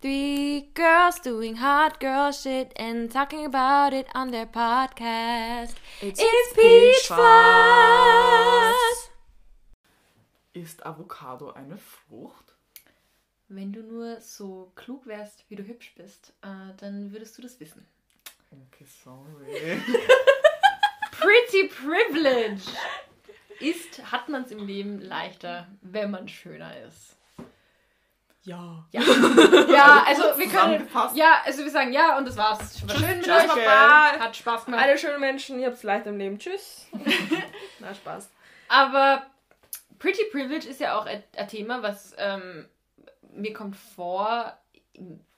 Three girls doing hot girl shit and talking about it on their podcast. It's, It's Peach Fuzz! Ist Avocado eine Frucht? Wenn du nur so klug wärst, wie du hübsch bist, äh, dann würdest du das wissen. Okay, sorry. Pretty Privilege! Ist, hat man es im Leben leichter, wenn man schöner ist. Ja. Ja, ja also wir können. Ja, also wir sagen ja und das war's. War schön mit Tschüss, euch. Baba. Hat Spaß gemacht. Alle schönen Menschen, ihr habt's leicht im Leben. Tschüss. Na, Spaß. Aber Pretty Privilege ist ja auch ein, Thema, was ähm, mir kommt vor,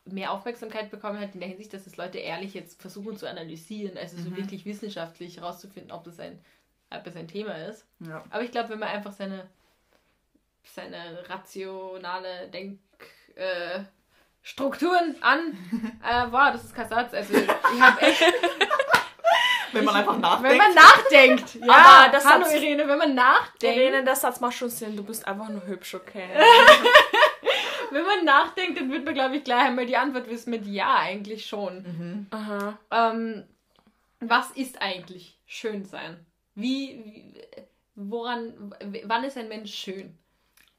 mehr Aufmerksamkeit bekommen hat in der Hinsicht, dass es Leute ehrlich jetzt versuchen zu analysieren, also so wirklich wissenschaftlich herauszufinden, ob das ein, ob das ein Thema ist. ja. Aber ich glaube, wenn man einfach seine, seine rationale Denk... Äh, Strukturen an. äh, wow, das ist kein Satz. Also ich habe echt Wenn man einfach nachdenkt. Wenn man nachdenkt. Ja, Aber das hallo Satz- Irene, wenn man nachdenkt. Irene, der Satz macht schon Sinn. Du bist einfach nur hübsch, okay? Wenn man nachdenkt, dann wird man, glaube ich, gleich einmal die Antwort wissen mit Ja, eigentlich schon. Aha. Ähm, was ist eigentlich schön sein? Wie, wie, woran, wann ist ein Mensch schön?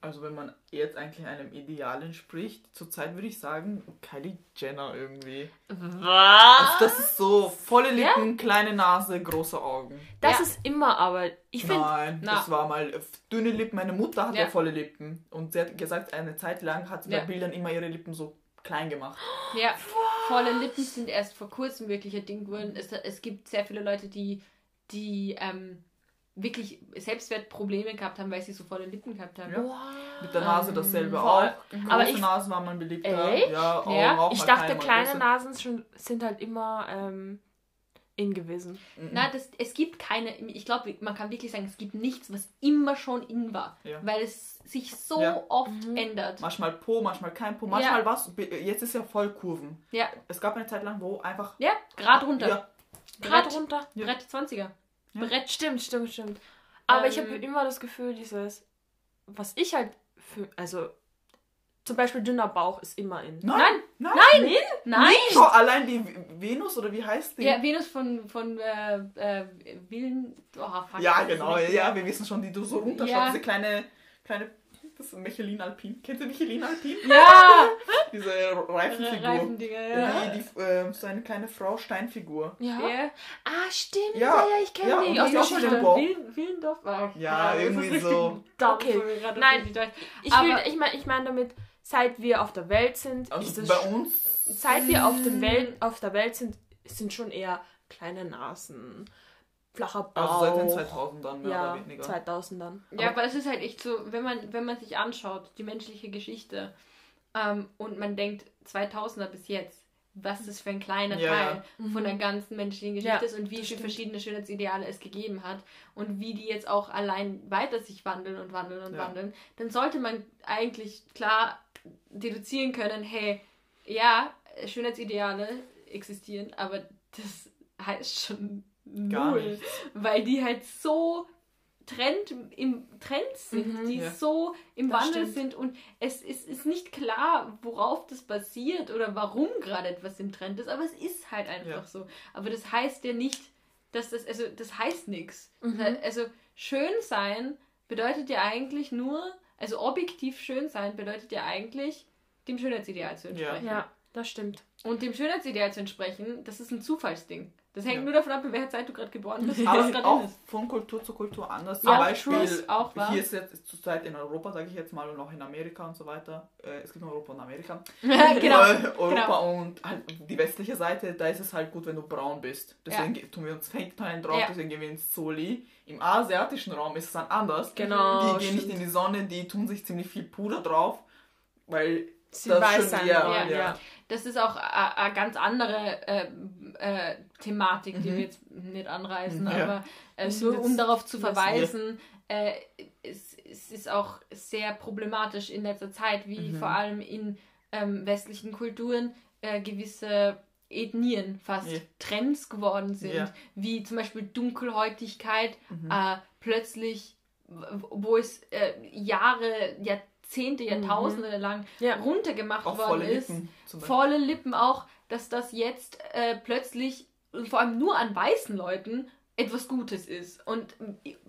Also wenn man jetzt eigentlich einem Ideal entspricht, zurzeit würde ich sagen Kylie Jenner irgendwie. Also Was? das ist so volle Lippen, kleine Nase, große Augen. Das Ja. ist immer, aber ich finde. Nein, Na. das war mal dünne Lippen. Meine Mutter hatte Ja. ja. volle Lippen. Und sie hat gesagt, eine Zeit lang hat sie Ja. bei Bildern immer ihre Lippen so klein gemacht. Ja, volle Lippen sind erst vor kurzem wirklich ein Ding geworden. Es, es gibt sehr viele Leute, die, die ähm, wirklich Selbstwertprobleme gehabt haben, weil sie so volle Lippen gehabt haben. Ja. Mit der Nase dasselbe voll. auch. Große Aber ich- Nase war man beliebter. Echt? Ja, Augen Ja. auch Ich dachte, kleine große. Nasen schon, sind halt immer ähm, in gewesen. Mhm. Na, das, es gibt keine, ich glaube, man kann wirklich sagen, es gibt nichts, was immer schon in war. Ja. Weil es sich so Ja. oft ändert. Manchmal Po, manchmal kein Po, manchmal was. Jetzt ist ja voll Kurven. Ja, Es gab eine Zeit lang, wo einfach. ja, Grad runter. Ja, Gerade runter. Ja. Brett 20er. Ja. Brett. Stimmt, stimmt, stimmt. Aber ich habe Ähm. immer das Gefühl, dieses, was ich halt für, also zum Beispiel dünner Bauch ist immer in. nein, nein, Nein! Nein! Schau, allein die Venus oder wie heißt die? Ja, Venus von, von äh, äh, Willen. Oh, fuck, Ja, genau, ja, wir wissen schon, die du so runterschaust. Ja. Diese kleine, kleine, das ist Michelin Alpin. Kennt ihr Michelin Alpin? Ja! Diese Reifenfigur. Reifendinger, ja. Die, die, äh, so eine kleine Frau Steinfigur. Ja. Ja. Ah, stimmt. Ja, Ja, ich kenne ja, die. Aus. Willen- Willendorf? Oh, Ja, das irgendwie ist so. dumm, Okay. Nein. Ich, will, ich meine ich mein damit, seit wir auf der Welt sind, ist Also es bei uns. seit wir auf, dem Welt, auf der Welt sind, sind schon eher kleine Nasen, flacher Bauch. Also seit den 2000ern mehr ja, oder weniger. 2000ern. Ja, aber es ist halt echt so, wenn man, wenn man sich anschaut, die menschliche Geschichte, ähm, und man denkt 2000er bis jetzt, was das für ein kleiner Ja, Teil von der ganzen menschlichen Geschichte Ja, ist und wie viele stimmt. verschiedene Schönheitsideale es gegeben hat und wie die jetzt auch allein weiter sich wandeln und wandeln und Ja. wandeln, dann sollte man eigentlich klar deduzieren können, hey, ja, Schönheitsideale existieren, aber das heißt schon Gar null, nichts. weil die halt so Trend im Trend sind, Mhm. die Ja. so im Das Wandel stimmt. sind und es ist, ist nicht klar, worauf das basiert oder warum gerade etwas im Trend ist, aber es ist halt einfach Ja. so. Aber das heißt ja nicht, dass das, also das heißt nichts. Mhm. Also schön sein bedeutet ja eigentlich nur, also objektiv schön sein bedeutet ja eigentlich, dem Schönheitsideal zu Ja. entsprechen. Ja, das stimmt. Und dem Schönheitsideal zu entsprechen, das ist ein Zufallsding. Das hängt Ja. nur davon ab, in welcher Zeit du gerade geboren bist. Aber was gerade auch ist. von Kultur zu Kultur anders. Ja, Zum Beispiel, true, auch wahr. hier ist jetzt zurzeit in Europa, sage ich jetzt mal, und auch in Amerika und so weiter. Äh, es gibt nur Europa und Amerika. genau. Äh, Europa genau. und halt die westliche Seite, da ist es halt gut, wenn du braun bist. Deswegen ge- tun wir uns Fake-Teilen drauf, Ja. deswegen gehen wir ins Soli. Im asiatischen Raum ist es dann anders. Genau. die gehen nicht in die Sonne, die tun sich ziemlich viel Puder drauf, weil Sie das weiß schon ja. ja. Das ist auch eine ganz andere äh, Thematik, die Mhm. wir jetzt nicht anreißen, Ja. aber äh, nur um darauf zu verweisen, äh, es, es ist auch sehr problematisch in letzter Zeit, wie Mhm. vor allem in ähm, westlichen Kulturen äh, gewisse Ethnien fast Ja. Trends geworden sind, Ja. wie zum Beispiel Dunkelhäutigkeit Mhm. äh, plötzlich, wo es äh, Jahre, Jahrzehnte, Jahrtausende lang Ja. runtergemacht Auch worden volle ist. Lippen. Volle Lippen auch, dass das jetzt äh, plötzlich, und vor allem nur an weißen Leuten, etwas Gutes ist. Und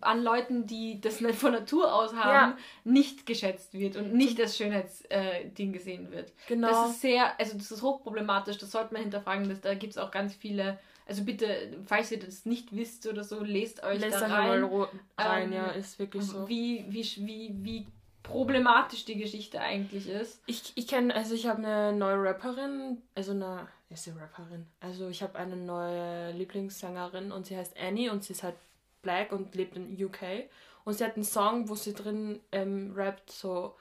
an Leuten, die das nicht von Natur aus haben, Ja. nicht geschätzt wird und nicht als Schönheitsding äh, gesehen wird. Genau. Das ist sehr, also das ist hochproblematisch, das sollte man hinterfragen. Das, da gibt es auch ganz viele, also bitte, falls ihr das nicht wisst oder so, lest euch Lässt da rein. ro- rein, Ähm, ja, ist wirklich so. Wie, wie, wie, wie problematisch die Geschichte eigentlich ist. Ich, ich kenne, also ich habe eine neue Rapperin, also eine, ist sie Rapperin? Also ich habe eine neue Lieblingssängerin und sie heißt Annie und sie ist halt black und lebt in UK. Und sie hat einen Song, wo sie drin ähm, rappt so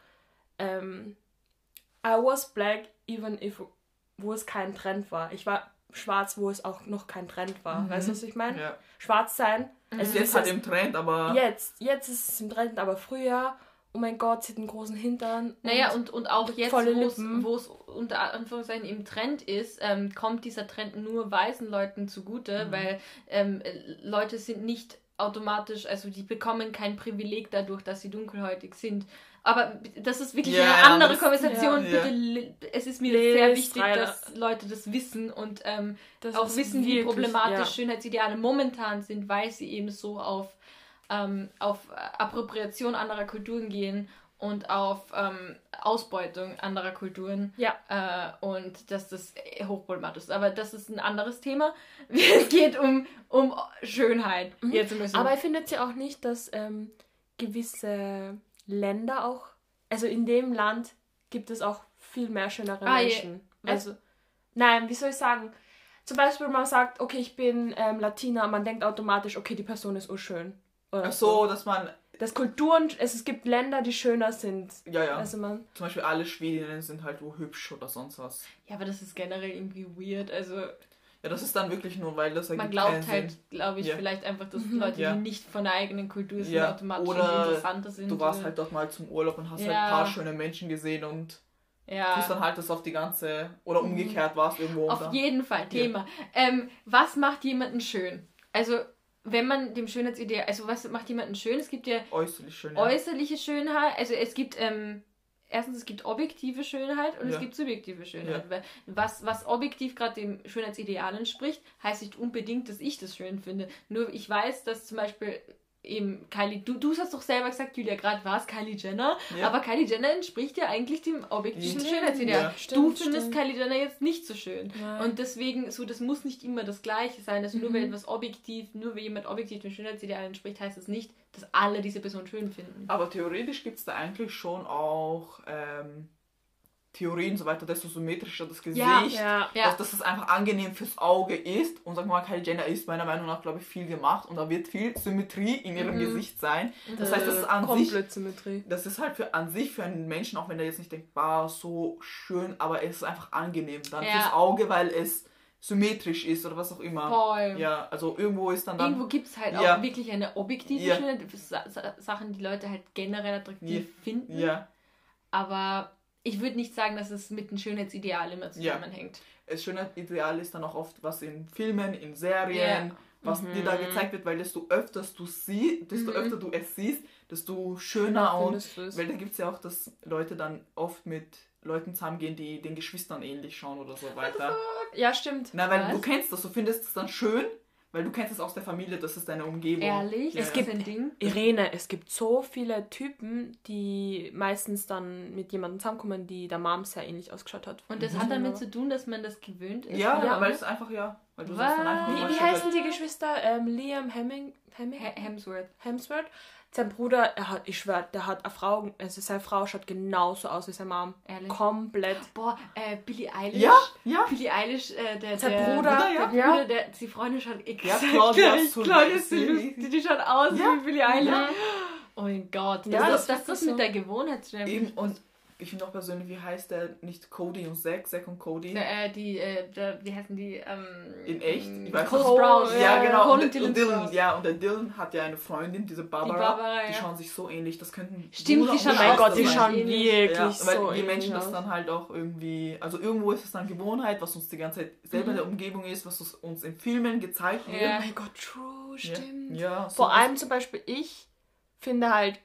ähm, I was black even if wo es kein Trend war. Ich war schwarz, wo es auch noch kein Trend war. Mhm. Weißt du, was ich meine? Ja. Schwarz sein. Es Es ist jetzt halt im Trend, aber Jetzt, jetzt ist es im Trend, aber früher, oh mein Gott, sie hat einen großen Hintern. Naja, und, und auch jetzt, wo es- unter Anführungszeichen im Trend ist, ähm, kommt dieser Trend nur weißen Leuten zugute, Mhm. weil ähm, äh, Leute sind nicht automatisch, also die bekommen kein Privileg dadurch, dass sie dunkelhäutig sind. Aber das ist wirklich Ja, eine ja, andere das- Konversation. ja. Bitte, li- es ist mir Lest sehr wichtig, rein. dass Leute das wissen und ähm, Das auch wissen, wie wirklich- problematisch ja. Schönheitsideale momentan sind, weil sie eben so auf, ähm, auf Appropriation anderer Kulturen gehen und auf ähm, Ausbeutung anderer Kulturen. Ja. Äh, und dass das hochproblematisch ist. Aber das ist ein anderes Thema. Es geht um, um Schönheit. Mhm. Jetzt müssen Aber findet ihr auch nicht, dass ähm, gewisse Länder auch, also in dem Land gibt es auch viel mehr schönere Ah, je- Menschen. was? Also, nein, wie soll ich sagen? Zum Beispiel, man sagt, okay, ich bin ähm, Latina, man denkt automatisch, okay, die Person ist urschön. Oder ach so, dass man, Das Kulturen, es, es gibt Länder, die schöner sind. ja, ja. Also man, Zum Beispiel alle Schwedinnen sind halt wo hübsch oder sonst was. ja, aber das ist generell irgendwie weird. Also Ja, das ist dann wirklich nur, weil das man glaubt halt, glaube ich, Ja. vielleicht einfach, dass Mhm. Leute, Ja. die nicht von der eigenen Kultur sind, Ja, automatisch oder interessanter sind. Du warst halt dort mal zum Urlaub und hast halt ein paar schöne Menschen gesehen und ja. tust dann halt das auf die ganze, oder umgekehrt warst irgendwo. Auf dann- jeden Fall, Thema. Ähm, was macht jemanden schön? Also, wenn man dem Schönheitsideal, also was macht jemanden schön? Es gibt ja Äußerlich schön. Ja. äußerliche Schönheit, also es gibt, ähm, erstens, es gibt objektive Schönheit und es Ja. gibt subjektive Schönheit. Weil Was, was objektiv gerade dem Schönheitsideal entspricht, heißt nicht unbedingt, dass ich das schön finde. Nur ich weiß, dass zum Beispiel eben Kylie, du, du hast doch selber gesagt, Julia, gerade war es Kylie Jenner, Ja. aber Kylie Jenner entspricht ja eigentlich dem objektiven Schönheitsideal. ja. du findest stimmt. Kylie Jenner jetzt nicht so schön. Nein. Und deswegen, so, das muss nicht immer das Gleiche sein. Also nur Mhm. weil etwas objektiv, nur weil jemand objektiv dem Schönheitsideal entspricht, heißt das nicht, dass alle diese Person schön finden. Aber theoretisch gibt es da eigentlich schon auch ähm, Theorien und so weiter, desto symmetrischer das Gesicht, Ja, ja. Ja. dass, dass es einfach angenehm fürs Auge ist. Und sag mal, Kylie Jenner ist meiner Meinung nach, glaube ich, viel gemacht und da wird viel Symmetrie in ihrem Mhm. Gesicht sein. Das heißt, das ist Äh, an sich komplett Symmetrie. das ist halt für an sich für einen Menschen, auch wenn der jetzt nicht denkt, wow, so schön, aber es ist einfach angenehm dann fürs Auge, weil es symmetrisch ist oder was auch immer. Voll. Ja, also irgendwo ist dann dann Irgendwo gibt es halt auch wirklich eine objektive Ja. Schönheit, Sa Sa Sachen, die Leute halt generell attraktiv finden. ja, Aber ich würde nicht sagen, dass es mit dem Schönheitsideal immer zusammenhängt. das Schönheitsideal ist dann auch oft was in Filmen, in Serien, Ja. was dir da gezeigt wird, weil desto öfters du siehst, desto Mhm. öfter du es siehst, desto schöner und weil da gibt es ja auch, dass Leute dann oft mit Leuten zusammengehen, die den Geschwistern ähnlich schauen oder so weiter. Ja, stimmt. Na, weil Was? du kennst das, du findest es dann schön, weil du kennst es aus der Familie, das ist deine Umgebung. Ehrlich? Ja, es ja. gibt ein Ding. Irene, es gibt so viele Typen, die meistens dann mit jemandem zusammenkommen, die der Mom sehr ähnlich ausgeschaut hat. Und das Mhm. hat damit zu tun, dass man das gewöhnt ist. Ja, Ja. weil es einfach, ja. Weil du sagst dann einfach, Wie, wie heißen die Geschwister? Ähm, Liam Hemming, Hemming? Hemsworth. Hemsworth? Sein Bruder, er hat, ich schwör, der hat eine Frau, also seine Frau schaut genauso aus wie seine Mom. Ehrlich. Komplett. Boah, äh, Billie Eilish. Ja, ja. Billie Eilish, äh, der, Sein der Bruder, Bruder, ja. Der Bruder, der, die Freundin schaut exakt Claudia gleich. Sully- Claudia die schaut aus Ja. wie Billie Eilish. Ja. Oh mein Gott. Ja, das, das ist, das ist so. mit der Gewohnheit zu Eben, und ich finde auch persönlich, wie heißt der nicht Cody und Zack, Zack und Cody? Der, äh, die, äh, der, wie heißen die? Ähm, In echt? Ich weiß Cole. Sprouse. Ja, Ja, genau. Cole Und, und und Dylan ja, und der Dylan hat ja eine Freundin, diese Barbara. Die, Barbara, ja. schauen sich so ähnlich. Das könnten. Stimmt, die schauen Oh mein Gott, die so schauen ähnlich. wirklich Ja, weil so die Menschen das dann halt auch irgendwie, also irgendwo ist es dann Gewohnheit, was uns die ganze Zeit selber Mhm. in der Umgebung ist, was uns- in Filmen gezeigt wird. Ja. Oh mein Gott, true, stimmt. Ja, so Vor allem zum Beispiel ich finde halt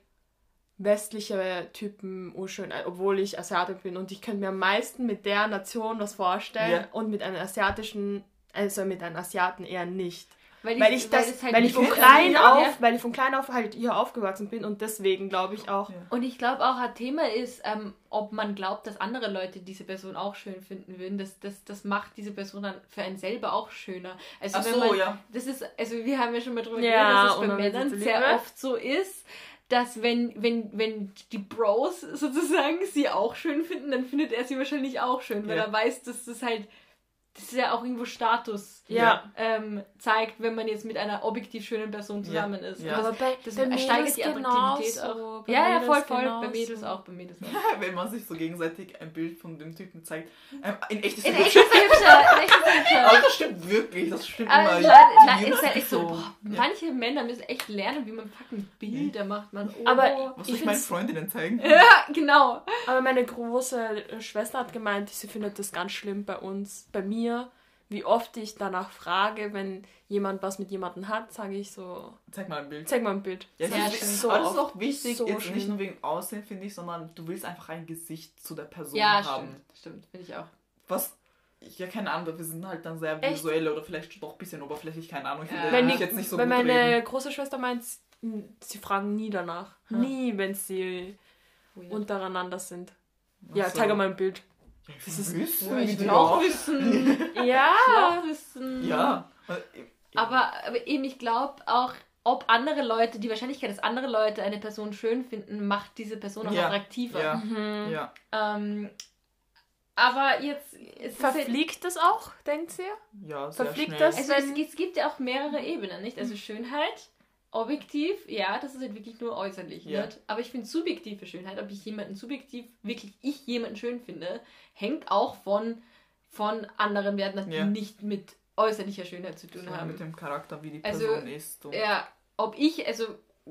westliche Typen urschön, äh, obwohl ich Asiatin bin und ich könnte mir am meisten mit der Nation was vorstellen Ja. und mit einem asiatischen, also mit einem Asiaten eher nicht. Weil, Weil ich das, es halt weil ich von klein Ja. auf, weil ich von klein auf halt hier aufgewachsen bin und deswegen glaube ich auch. Ja. Und ich glaube auch, ein Thema ist, ähm, ob man glaubt, dass andere Leute diese Person auch schön finden würden. Das, das, das macht diese Person dann für einen selber auch schöner. Also Ach wenn so, man, ja. das ist, also wir haben ja schon mal drüber Ja, geredet, dass es bei Männern sehr oft so ist, dass wenn, wenn, wenn die Bros sozusagen sie auch schön finden, dann findet er sie wahrscheinlich auch schön, weil Ja. er weiß, dass das halt, das ist ja auch irgendwo Status Ja. ähm, zeigt, wenn man jetzt mit einer objektiv schönen Person zusammen ist. Ja. Aber bei, das bei steigert die Attraktivität genauso. auch. Bei Ja, ja, voll, voll. Bei. Mädels auch, bei Mädels auch. Wenn man sich so gegenseitig ein Bild von dem Typen zeigt. Ähm, in echt ist es hübscher, in echt ist hübscher. Aber das stimmt wirklich, das stimmt Aber immer. Leute, na, ist halt echt so, so- boah, Ja. manche Männer müssen echt lernen, wie man fucking Bilder macht, man. Oh. Aber Was Ich soll ich meinen Freundinnen zeigen? ja, genau. Aber meine große Schwester hat gemeint, sie findet das ganz schlimm bei uns, bei mir, wie oft ich danach frage, wenn jemand was mit jemandem hat, sage ich so, Zeig mal ein Bild. zeig mal ein Bild. Ja, Sehr das ist, So aber das ist auch wichtig, So jetzt nicht schlimm. nur wegen Aussehen, finde ich, sondern du willst einfach ein Gesicht zu der Person Ja, haben. stimmt, stimmt, finde ich auch. Was, ja, keine Ahnung, wir sind halt dann sehr Echt? visuell oder vielleicht doch ein bisschen oberflächlich, keine Ahnung. Ich Ja. Wenn, die, jetzt nicht so wenn meine reden. große Schwester meint, sie fragen nie danach. Hm. Nie, wenn sie Weird. untereinander sind. Ja, Ach so. zeig mal ein Bild. Ja, ich Das ist- wissen, ich will auch wissen. Ja. Ich wissen. Ja. Aber, aber eben, ich glaube auch, ob andere Leute, die Wahrscheinlichkeit, dass andere Leute eine Person schön finden, macht diese Person auch Ja. attraktiver. Ja, Mhm. ja. Ähm, aber jetzt. Halt- Verfliegt das auch, denkt ihr? Ja, sehr Verfliegt schnell. das? Also es, es gibt ja auch mehrere Ebenen, nicht? Also Schönheit, objektiv, ja, das ist halt wirklich nur äußerlich, Ja. nicht? Aber ich finde subjektive Schönheit, ob ich jemanden subjektiv, wirklich ich jemanden schön finde, hängt auch von, von anderen Werten, die Ja. nicht mit äußerlicher Schönheit zu tun So haben. mit dem Charakter, wie die Also, Person ist. Und Ja, ob ich, also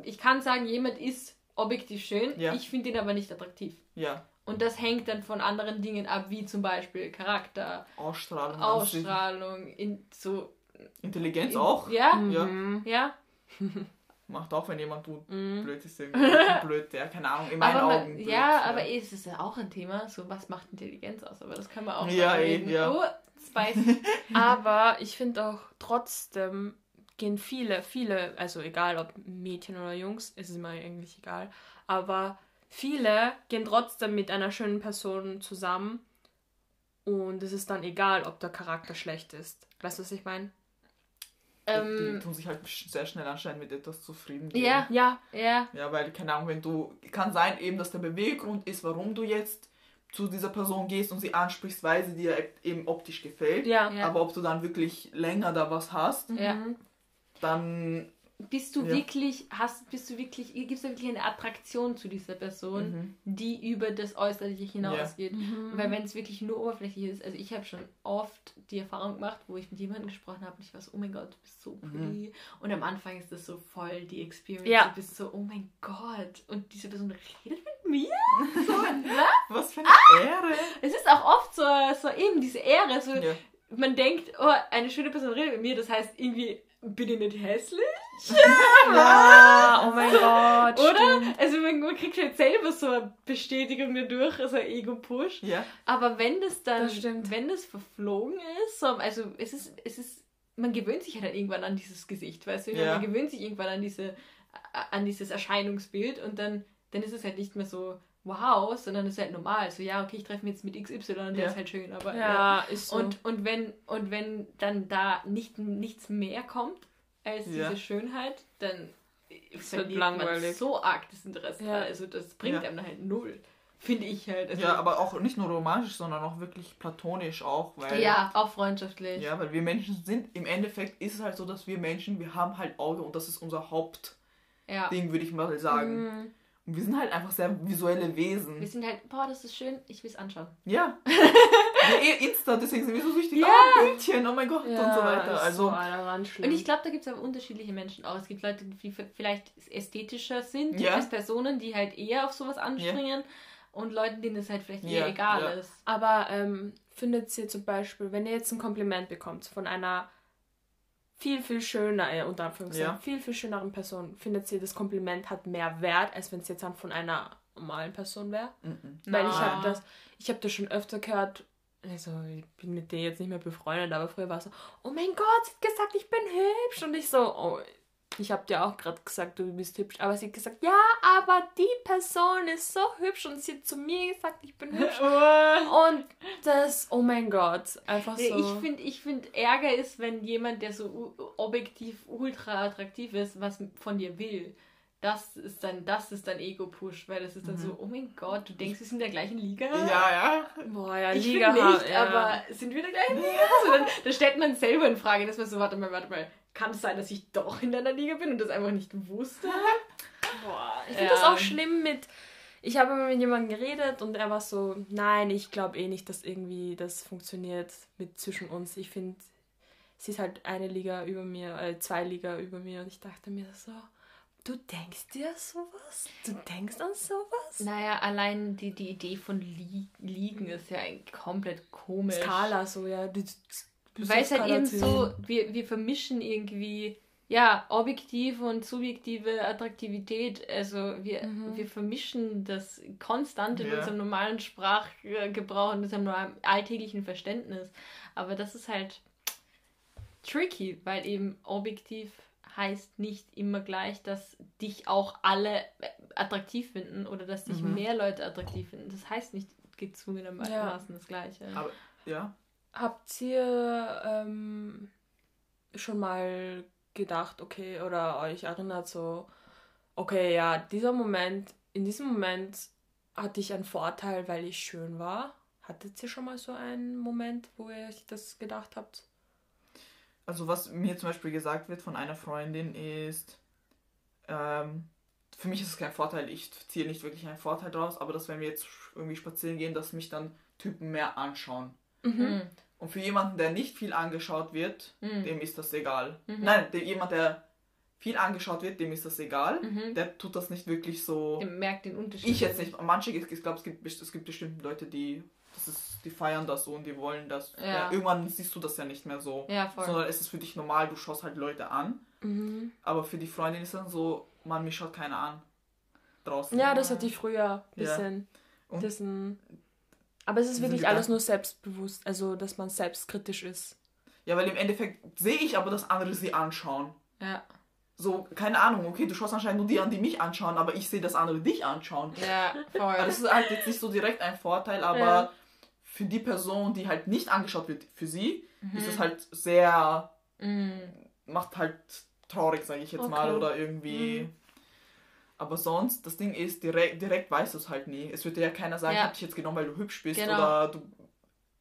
ich kann sagen, jemand ist objektiv schön, Ja. ich finde ihn aber nicht attraktiv. ja, Und das hängt dann von anderen Dingen ab, wie zum Beispiel Charakter, Ausstrahlung. Ausstrahlung, in so. Intelligenz in, auch. Ja, Ja. Mhm. ja. Macht auch, wenn jemand Mhm. blöd ist irgendwie blöd, der, keine Ahnung, in meinen aber Augen. blöd, ja, aber es ist ja auch ein Thema, so was macht Intelligenz aus, aber das können wir auch Ja, eh, reden. ja. Oh, spicy. Aber ich finde auch trotzdem gehen viele, viele, also egal ob Mädchen oder Jungs, ist es mir eigentlich egal, aber viele gehen trotzdem mit einer schönen Person zusammen und es ist dann egal, ob der Charakter schlecht ist. Weißt du, was ich meine? Die, die ähm, tun sich halt sehr schnell anscheinend mit etwas zufrieden geben. ja, Ja, ja, Ja, weil, keine Ahnung, wenn du, kann sein eben, dass der Beweggrund ist, warum du jetzt zu dieser Person gehst und sie ansprichst, weil sie dir eben optisch gefällt. ja. ja. Aber ob du dann wirklich länger da was hast, ja. Mhm. dann Bist du Ja. wirklich, hast, bist du wirklich, gibt es da wirklich eine Attraktion zu dieser Person, Mhm. die über das Äußerliche hinausgeht? Mhm. Weil wenn es wirklich nur oberflächlich ist, also ich habe schon oft die Erfahrung gemacht, wo ich mit jemandem gesprochen habe und ich war so, oh mein Gott, du bist so pretty. Und am Anfang ist das so voll die Experience. Ja. Du bist so, oh mein Gott. Und diese Person redet mit mir? So, ne? was für eine Ah! Ehre. Es ist auch oft so, so eben diese Ehre. So, Ja. Man denkt, oh, eine schöne Person redet mit mir, das heißt irgendwie, bin ich nicht hässlich? Ja, oh mein Gott. Oder? stimmt. Also man, man kriegt halt selber so eine Bestätigung dadurch, also ein Ego-Push. Ja, Aber wenn das dann, Das stimmt. wenn das verflogen ist, so, also es ist, es ist, man gewöhnt sich halt irgendwann an dieses Gesicht, weißt du? Ja. Man gewöhnt sich irgendwann an diese, an dieses Erscheinungsbild und dann, dann ist es halt nicht mehr so wow, sondern es ist halt normal. So, ja, okay, ich treffe mich jetzt mit XY und der Ja. ist halt schön, aber Ja, ist so. Und, und, wenn, und wenn dann da nicht, nichts mehr kommt als Ja. diese Schönheit, dann wird man langweilig. so arg das Interesse. Ja. Also das bringt Ja. einem halt null. Finde ich halt. Also, ja, aber auch nicht nur romantisch, sondern auch wirklich platonisch auch, weil ja, auch freundschaftlich. Ja, weil wir Menschen sind, im Endeffekt ist es halt so, dass wir Menschen, wir haben halt Auge und das ist unser Hauptding, Ja. würde ich mal sagen. Mhm. Und wir sind halt einfach sehr visuelle Wir Wesen. sind halt, boah, das ist schön, ich will es anschauen. Ja. wir eh Insta, deswegen sind wir so süchtig. Ja. Oh, Bildchen, oh mein Gott und so Ja, weiter. Also, so. Und ich glaube, da gibt es aber unterschiedliche Menschen auch. Es gibt Leute, die vielleicht ästhetischer sind Ja. als Personen, die halt eher auf sowas anspringen. Und Leuten, denen es halt vielleicht eher Ja, egal ja. ist. Aber ähm, findet ihr zum Beispiel, wenn ihr jetzt ein Kompliment bekommt von einer viel, viel schöner, äh, unter Anführungszeichen, Ja. viel, viel schöneren Person findet sie, das Kompliment hat mehr Wert, als wenn es jetzt dann von einer normalen Person wäre. Mhm. Weil ich Na. habe das, ich habe das schon öfter gehört, also ich bin mit der jetzt nicht mehr befreundet, aber früher war es so, oh mein Gott, sie hat gesagt, ich bin hübsch. Und ich so, oh, ich habe dir auch gerade gesagt, du bist hübsch. Aber sie hat gesagt, ja, aber die Person ist so hübsch und sie hat zu mir gesagt, ich bin hübsch. Und das, oh mein Gott, einfach Nee, so. Ich finde, ich find, Ärger ist, wenn jemand, der so objektiv ultra attraktiv ist, was von dir will. Das ist dann, das ist dann Ego-Push, weil das ist dann so, oh mein Gott, du denkst, wir sind in der gleichen Liga? Ja, ja. Boah, ja, Ich Liga finde nicht, ja. aber sind wir in der gleichen Liga? So, dann, dann stellt man selber in Frage, dass man so, warte mal, warte mal, kann es sein, dass ich doch in deiner Liga bin und das einfach nicht wusste? Boah, ich finde Ja. das auch schlimm mit. Ich habe mal mit jemandem geredet und er war so, nein, ich glaube eh nicht, dass irgendwie das funktioniert mit zwischen uns. Ich finde, sie ist halt eine Liga über mir, äh, zwei Liga über mir und ich dachte mir so, du denkst dir sowas? Du denkst an sowas? Naja, allein die, die Idee von Li Liegen ist ja ein komplett komisch. Skala so, ja. Weil es halt eben so, wir, wir vermischen irgendwie, ja, objektive und subjektive Attraktivität. Also wir, Mhm. wir vermischen das konstant in Ja. unserem normalen Sprachgebrauch und unserem normalen alltäglichen Verständnis. Aber das ist halt tricky, weil eben objektiv heißt nicht immer gleich, dass dich auch alle attraktiv finden oder dass dich Mhm. mehr Leute attraktiv finden. Das heißt nicht gezwungenermaßen das Gleiche. Aber, ja. Habt ihr ähm, schon mal gedacht, okay, oder euch erinnert so, okay, ja, dieser Moment, in diesem Moment hatte ich einen Vorteil, weil ich schön war? Hattet ihr schon mal so einen Moment, wo ihr euch das gedacht habt? Also was mir zum Beispiel gesagt wird von einer Freundin ist, ähm, für mich ist es kein Vorteil, ich ziehe nicht wirklich einen Vorteil draus, aber dass wenn wir jetzt irgendwie spazieren gehen, dass mich dann Typen mehr anschauen. Mhm. Und für jemanden, der nicht viel angeschaut wird, Mhm. dem ist das egal. Mhm. Nein, dem, jemand, der viel angeschaut wird, dem ist das egal. Mhm. Der tut das nicht wirklich so. Ihr merkt den Unterschied. Ich jetzt nicht. Manche, ich, glaube, es gibt, es gibt bestimmt Leute, die, das ist, die feiern das so und die wollen das. Ja. Ja, irgendwann siehst du das ja nicht mehr so. Ja, voll. Sondern es ist für dich normal, du schaust halt Leute an. Mhm. Aber für die Freundin ist dann so, man, mich schaut keiner an. Draußen. Ja, das hatte ich früher ein Ja. bisschen. Und- Diesen, aber es ist wirklich Gedanken- alles nur selbstbewusst, also dass man selbstkritisch ist. Ja, weil im Endeffekt sehe ich aber, dass andere sie anschauen. Ja. So, keine Ahnung, okay, du schaust anscheinend nur die an, die mich anschauen, aber ich sehe, dass andere dich anschauen. Ja, voll. Aber das ist halt jetzt nicht so direkt ein Vorteil, aber Ja. für die Person, die halt nicht angeschaut wird, für sie, Mhm. ist es halt sehr, Mm. macht halt traurig, sage ich jetzt mal, Okay. oder irgendwie. Mhm. Aber sonst, das Ding ist, direkt, direkt weißt du es halt nie. Es wird dir ja keiner sagen, Ja. ich hab dich jetzt genommen, weil du hübsch bist Genau. oder du.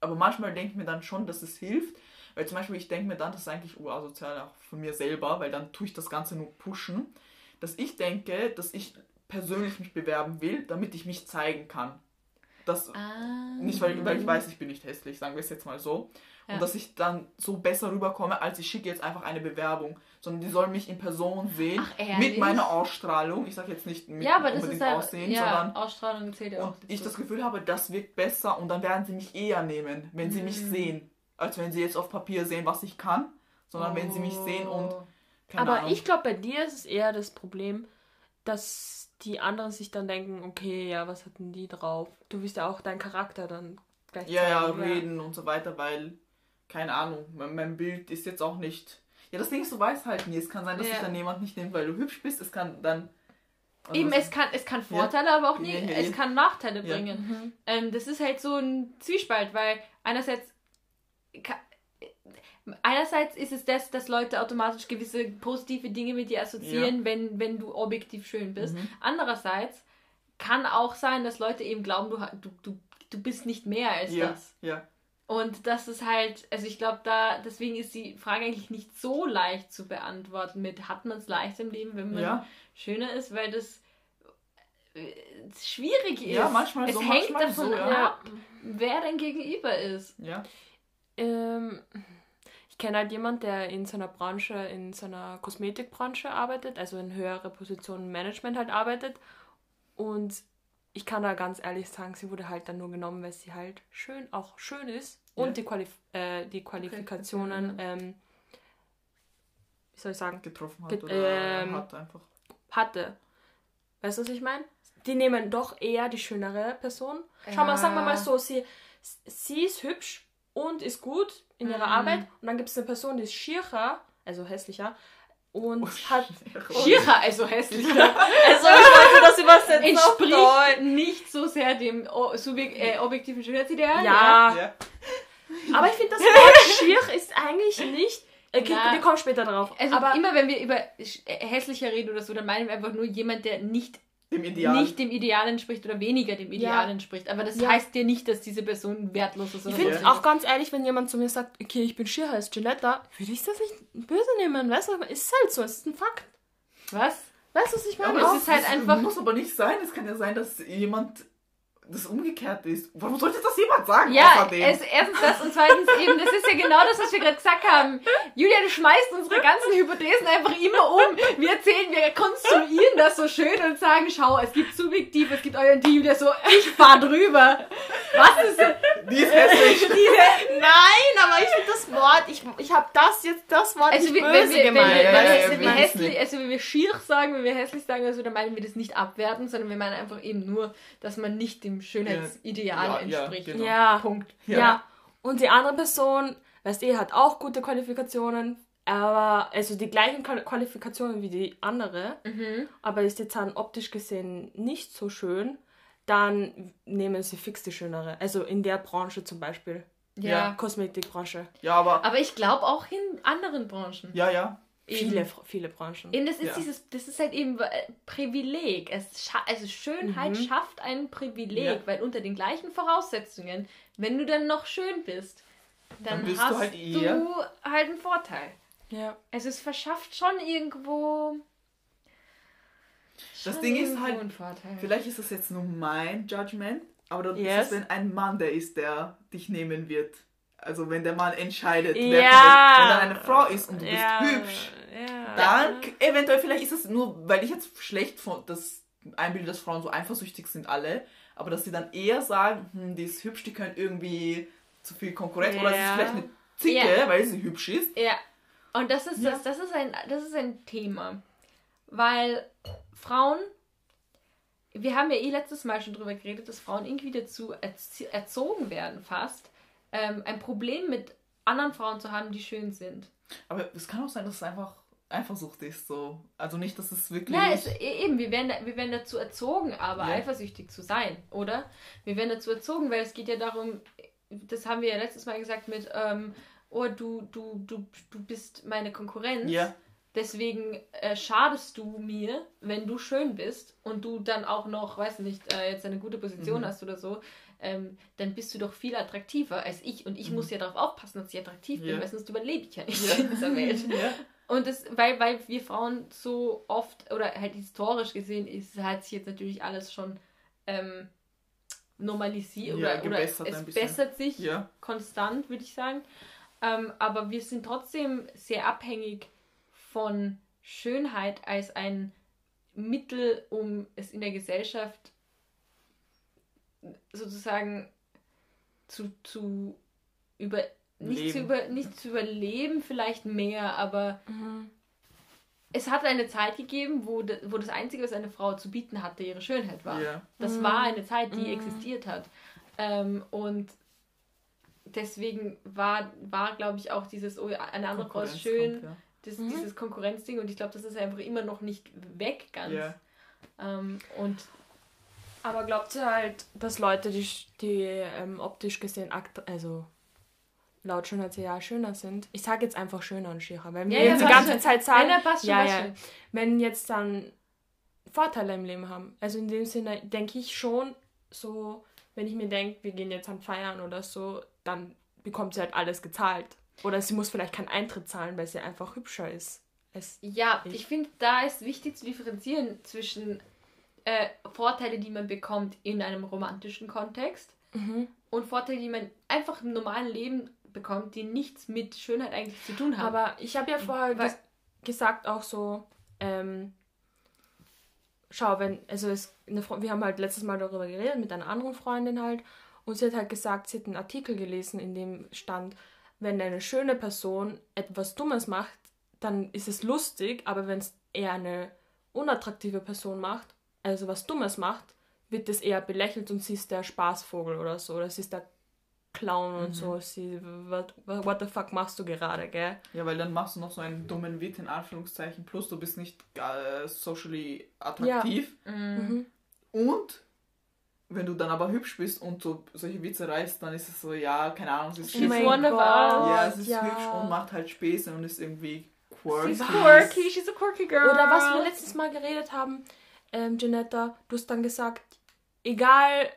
Aber manchmal denke ich mir dann schon, dass es hilft. Weil zum Beispiel, ich denke mir dann, das ist eigentlich urasozial auch von mir selber, weil dann tue ich das Ganze nur pushen, dass ich denke, dass ich persönlich mich bewerben will, damit ich mich zeigen kann. Das, Ah. nicht, weil, weil ich weiß, ich bin nicht hässlich, sagen wir es jetzt mal so. Ja. Und dass ich dann so besser rüberkomme, als ich schicke jetzt einfach eine Bewerbung. Sondern die sollen mich in Person sehen, Ach, mit meiner Ausstrahlung. Ich sage jetzt nicht mit Ja, aber das unbedingt ist halt, Aussehen, ja, sondern Ausstrahlung zählt ja auch. und ich das Gefühl habe, das wirkt besser und dann werden sie mich eher nehmen, wenn sie mich Mhm. sehen. Als wenn sie jetzt auf Papier sehen, was ich kann, sondern wenn sie mich sehen und Oh. Aber Ahnung. ich glaube, bei dir ist es eher das Problem, dass die anderen sich dann denken, okay, ja, was hatten die drauf? Du willst ja auch deinen Charakter dann gleich ja, ja, reden und so weiter, weil, keine Ahnung, mein, mein Bild ist jetzt auch nicht. Ja, das Ding ist, du weißt halt nie. Es kann sein, dass Ja. sich dann jemand nicht nimmt, weil du hübsch bist. Es kann dann. also Eben, es kann, es kann Vorteile, aber auch nie, Ja, ja, es ja. kann Nachteile Ja. bringen. Mhm. Ähm, das ist halt so ein Zwiespalt, weil einerseits einerseits ist es das, dass Leute automatisch gewisse positive Dinge mit dir assoziieren, wenn, wenn du objektiv schön bist. Mhm. Andererseits kann auch sein, dass Leute eben glauben, du, du, du, du bist nicht mehr als Ja, das. ja. Und das ist halt, also ich glaube, da, deswegen ist die Frage eigentlich nicht so leicht zu beantworten mit, hat man es leicht im Leben, wenn man Ja. schöner ist, weil das äh, schwierig ist. Ja, manchmal es so, hängt manchmal davon so, ja. ab, wer dein Gegenüber ist. Ja. Ähm, ich kenne halt jemand, der in seiner Branche, in seiner Kosmetikbranche arbeitet, also in höhere Positionen im Management halt arbeitet. Und ich kann da ganz ehrlich sagen, sie wurde halt dann nur genommen, weil sie halt schön, auch schön ist und Ja. die, Qualif äh, die Qualifikationen ähm, wie soll ich sagen, getroffen hat Get- oder ähm, hat einfach. hatte. Weißt du, was ich meine? Die nehmen doch eher die schönere Person. Schau mal, sagen wir mal so, sie, sie ist hübsch und ist gut in ihrer Arbeit und dann gibt es eine Person, die ist schiercher, also hässlicher und hat... Schierer, also hässlich. Also ich wollte das übersetzen auf Entspricht Deutsch. nicht so sehr dem subjek äh, objektiven Schönheitsideal. Ja, Ja. aber ich finde, das Wort schier ist eigentlich nicht... Okay, Ja. wir kommen später drauf. Also aber immer wenn wir über äh, hässlicher reden oder so, dann meinen wir einfach nur jemand, der nicht, Dem Ideal. nicht dem Ideal entspricht oder weniger dem Ideal Ja. entspricht. Aber das Ja. heißt dir nicht, dass diese Person wertlos ist. Ich oder finde so. auch ganz ehrlich, wenn jemand zu mir sagt, okay, ich bin schier als Gilletta, würde ich das nicht böse nehmen, weißt du? Ist halt so, es ist ein Fakt. Was? Weißt du, was ich Ja, meine? aber es ist halt das einfach- Muss aber nicht sein. Es kann ja sein, dass jemand das umgekehrt ist. Warum sollte das jemand sagen? Ja, es, erstens das und zweitens eben, das ist ja genau das, was wir gerade gesagt haben. Julia, du schmeißt unsere ganzen Hypothesen einfach immer um. Wir erzählen, wir konstruieren das so schön und sagen, schau, es gibt subjektiv, es gibt euer und die Julia so, ich fahr drüber. Was ist Die ist hässlich. diese... Nein, aber ich finde das Wort, ich, ich habe das jetzt, das Wort Also, nicht wir, böse wir, gemeint. Wenn, wir, wenn, wir hässlich, also wenn wir schier sagen, wenn wir hässlich sagen, also, dann meinen wir das nicht abwerten, sondern wir meinen einfach eben nur, dass man nicht dem Schönheitsideal Ja, ja, entspricht. genau. Ja, Punkt. ja. Und die andere Person, weißt du, hat auch gute Qualifikationen, aber, also die gleichen Qual- Qualifikationen wie die andere, Mhm. aber ist jetzt dann optisch gesehen nicht so schön, dann nehmen sie fix die schönere. Also in der Branche zum Beispiel. Ja. Ja. Kosmetikbranche. Ja, aber. Aber ich glaube auch in anderen Branchen. Ja, ja. Viele, viele Branchen. Eben, das ist Ja. dieses, das ist halt eben äh, Privileg. Es scha also Schönheit Mhm. schafft ein Privileg, Ja. weil unter den gleichen Voraussetzungen, wenn du dann noch schön bist, dann, Dann bist du hast halt eher- du halt einen Vorteil. Ja. Also es verschafft schon irgendwo. Das schon Ding ist halt. Vielleicht ist das jetzt nur mein Judgment, aber dann Yes. ist es, wenn ein Mann der ist, der dich nehmen wird. Also wenn der Mann entscheidet, wer Ja. kommt. wenn dann eine Frau ist und du bist ja. hübsch, Ja. dann eventuell vielleicht ist es nur, weil ich jetzt schlecht von das einbilde, dass Frauen so eifersüchtig sind alle, aber dass sie dann eher sagen, hm, die ist hübsch, die können irgendwie zu viel Konkurrenz oder es ist vielleicht eine Zicke, weil sie hübsch ist. Ja. Und das ist das, das ist ein, das ist ein Thema. Weil Frauen, wir haben ja eh letztes Mal schon drüber geredet, dass Frauen irgendwie dazu erzogen werden fast, ähm, ein Problem mit anderen Frauen zu haben, die schön sind. Aber es kann auch sein, dass es einfach Eifersucht ist, so. Also nicht, dass es wirklich. Ja, es, e- eben, wir werden, wir werden dazu erzogen, aber Ja. eifersüchtig zu sein, oder? Wir werden dazu erzogen, weil es geht ja darum, das haben wir ja letztes Mal gesagt mit, ähm, oh, du, du, du, du bist meine Konkurrenz. ja, Deswegen äh, schadest du mir, wenn du schön bist und du dann auch noch, weiß nicht, äh, jetzt eine gute Position Mhm. hast oder so, ähm, dann bist du doch viel attraktiver als ich. Und ich muss ja darauf aufpassen, dass ich attraktiv bin, Mhm. Ja. weil sonst überlebe ich ja nicht Ja. in dieser Welt. ja. Und das, weil, weil wir Frauen so oft, oder halt historisch gesehen, ist, hat sich jetzt natürlich alles schon ähm, normalisiert Ja, oder, oder es, bessert sich ja. konstant, würde ich sagen. Ähm, aber wir sind trotzdem sehr abhängig von Schönheit als ein Mittel, um es in der Gesellschaft sozusagen zu, zu über nicht zu, über, nicht zu überleben, vielleicht mehr, aber Mhm. es hat eine Zeit gegeben, wo, de, wo das Einzige, was eine Frau zu bieten hatte, ihre Schönheit war. ja. Das Mhm. war eine Zeit, die Mhm. existiert hat. Ähm, und deswegen war, war glaube ich, auch dieses, oh, eine andere Frau ist schön, kommt, ja. das, Mhm. dieses Konkurrenzding. Und ich glaube, das ist einfach immer noch nicht weg ganz. Ja. Ähm, und Aber glaubt ihr halt, dass Leute, die, die ähm, optisch gesehen, also laut Schönheitsideal schöner sind? Ich sage jetzt einfach schöner und schierer, weil wir Ja, ja, jetzt die passt ganze schon. Zeit sagen, passt schon, ja, ja, wenn jetzt dann Vorteile im Leben haben. Also in dem Sinne denke ich schon so, wenn ich mir denke, wir gehen jetzt an Feiern oder so, dann bekommt sie halt alles gezahlt. Oder sie muss vielleicht keinen Eintritt zahlen, weil sie einfach hübscher ist. Ja, Ich- ich, finde, da ist wichtig zu differenzieren zwischen äh, Vorteile, die man bekommt in einem romantischen Kontext mhm. und Vorteile, die man einfach im normalen Leben bekommt, die nichts mit Schönheit eigentlich zu tun haben. Aber ich habe ja vorher Weil- ges gesagt auch so, ähm, schau, wenn, also es, wir haben halt letztes Mal darüber geredet mit einer anderen Freundin halt und sie hat halt gesagt, sie hat einen Artikel gelesen, in dem stand, wenn eine schöne Person etwas Dummes macht, dann ist es lustig, aber wenn es eher eine unattraktive Person macht, also was Dummes macht, wird das eher belächelt und sie ist der Spaßvogel oder so, oder sie ist der Clown und so. Sie, what, what the fuck machst du gerade, gell? Ja, weil dann machst du noch so einen dummen Witz in Anführungszeichen, plus du bist nicht äh, socially attraktiv. Mhm. Und wenn du dann aber hübsch bist und so solche Witze reißt, dann ist es so, ja, keine Ahnung, sie ist She's hübsch. wonderful. Ja, es ist ja. hübsch und macht halt Späße und ist irgendwie quirky. She's quirky, she's a quirky girl. Oder was wir letztes Mal geredet haben, ähm, Janetta, du hast dann gesagt, egal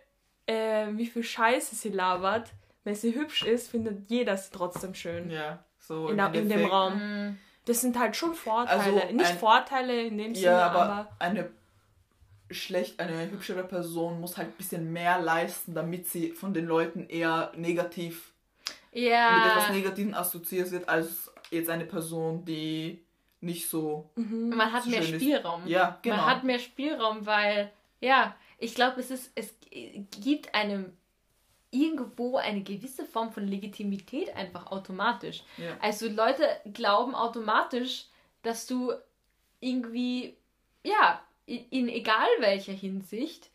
äh, wie viel Scheiße sie labert, wenn sie hübsch ist, findet jeder sie trotzdem schön. Ja, so in, in dem. Raum. Mhm. Das sind halt schon Vorteile. Also Nicht ein- Vorteile in dem Sinne, Ja, aber, aber, eine schlecht, eine hübschere Person muss halt ein bisschen mehr leisten, damit sie von den Leuten eher negativ mit etwas Ja, Negativen assoziiert wird, als jetzt eine Person, die nicht so. mhm. man hat so mehr schön ist. Spielraum. Ja, genau. Man hat mehr Spielraum, weil, ja, ich glaube, es ist, es gibt einem irgendwo eine gewisse Form von Legitimität einfach automatisch. ja. Also Leute glauben automatisch, dass du irgendwie, ja, in, in egal welcher Hinsicht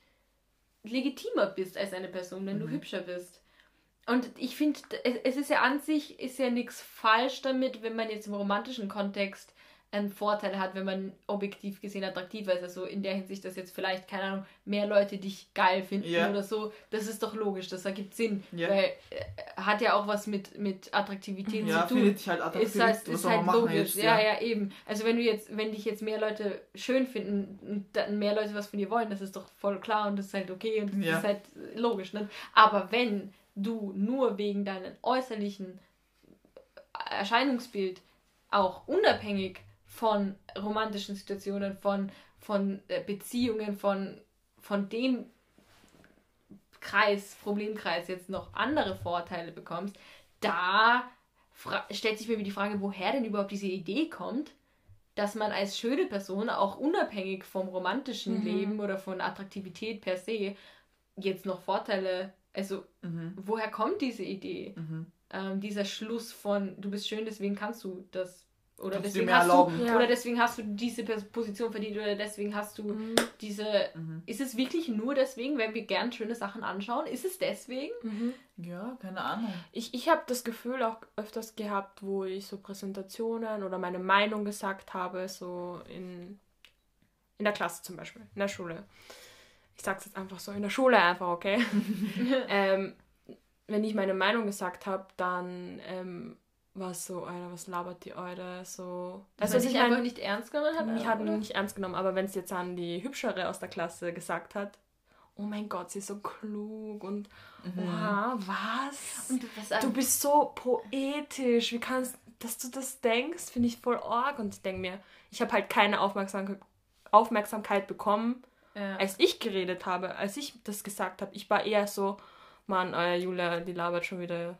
legitimer bist als eine Person, wenn du Mhm. hübscher bist. Und ich finde, es, es ist ja an sich, ist ja nichts falsch damit, wenn man jetzt im romantischen Kontext einen Vorteil hat, wenn man objektiv gesehen attraktiver ist. Also in der Hinsicht, dass jetzt vielleicht, keine Ahnung, mehr Leute dich geil finden Ja. oder so. Das ist doch logisch, das ergibt Sinn. Ja. Weil äh, hat ja auch was mit, mit Attraktivität ja, zu tun sich halt attraktiv. ist halt, was ist halt logisch. jetzt, ja, ja, eben. Also wenn du jetzt, wenn dich jetzt mehr Leute schön finden und dann mehr Leute was von dir wollen, das ist doch voll klar und das ist halt okay und das Ja. ist halt logisch. Ne? Aber wenn du nur wegen deinem äußerlichen Erscheinungsbild auch unabhängig von romantischen Situationen, von, von äh, Beziehungen, von, von dem Kreis, Problemkreis jetzt noch andere Vorteile bekommst, da stellt sich mir die Frage, woher denn überhaupt diese Idee kommt, dass man als schöne Person auch unabhängig vom romantischen Mhm. Leben oder von Attraktivität per se jetzt noch Vorteile, also Mhm. woher kommt diese Idee? Mhm. Ähm, dieser Schluss von du bist schön, deswegen kannst du das oder deswegen mehr hast erlauben. du Ja. oder deswegen hast du diese Position verdient oder deswegen hast du Mhm. diese Mhm. ist es wirklich nur deswegen, wenn wir gern schöne Sachen anschauen? Ist es deswegen? Mhm. Ja, keine Ahnung. Ich, ich habe das Gefühl auch öfters gehabt, wo ich so Präsentationen oder meine Meinung gesagt habe, so in, in der Klasse zum Beispiel, in der Schule. Ich sag's jetzt einfach so, in der Schule einfach, okay? ähm, wenn ich meine Meinung gesagt habe, dann ähm, war so, Alter, was labert die Eure? So. Also, sich ich einfach nicht ernst genommen hat? mich hat oder? nicht ernst genommen, aber wenn es jetzt an die Hübschere aus der Klasse gesagt hat, oh mein Gott, sie ist so klug und Mhm. oha, was? Und was Du bist so poetisch. Wie kannst dass du das denkst, finde ich voll arg. Und ich denke mir, ich habe halt keine Aufmerksam Aufmerksamkeit bekommen, ja. als ich geredet habe, als ich das gesagt habe. Ich war eher so, Mann, euer Julia, die labert schon wieder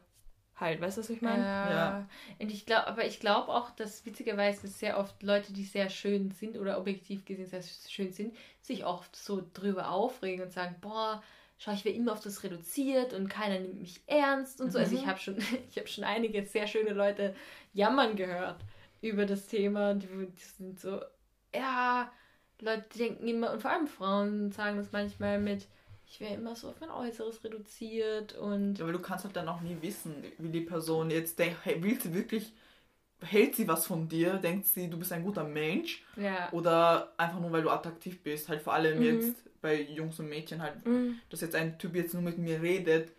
halt. Weißt du, was ich meine? Ja. Ja. Und ich glaube, aber ich glaube auch, dass witzigerweise sehr oft Leute, die sehr schön sind oder objektiv gesehen sehr schön sind, sich oft so drüber aufregen und sagen, boah, schau, ich werde immer auf das reduziert und keiner nimmt mich ernst und so. Also ich habe schon, ich habe schon einige sehr schöne Leute jammern gehört über das Thema. Die, die sind so, ja, Leute denken immer, und vor allem Frauen sagen das manchmal mit, ich wäre immer so auf mein Äußeres reduziert und Ja, weil du kannst halt dann auch nie wissen, wie die Person jetzt denkt, will sie wirklich, hält sie was von dir, denkt sie, du bist ein guter Mensch ja. oder einfach nur, weil du attraktiv bist, halt vor allem Mhm. jetzt bei Jungs und Mädchen halt, Mhm. dass jetzt ein Typ jetzt nur mit mir redet,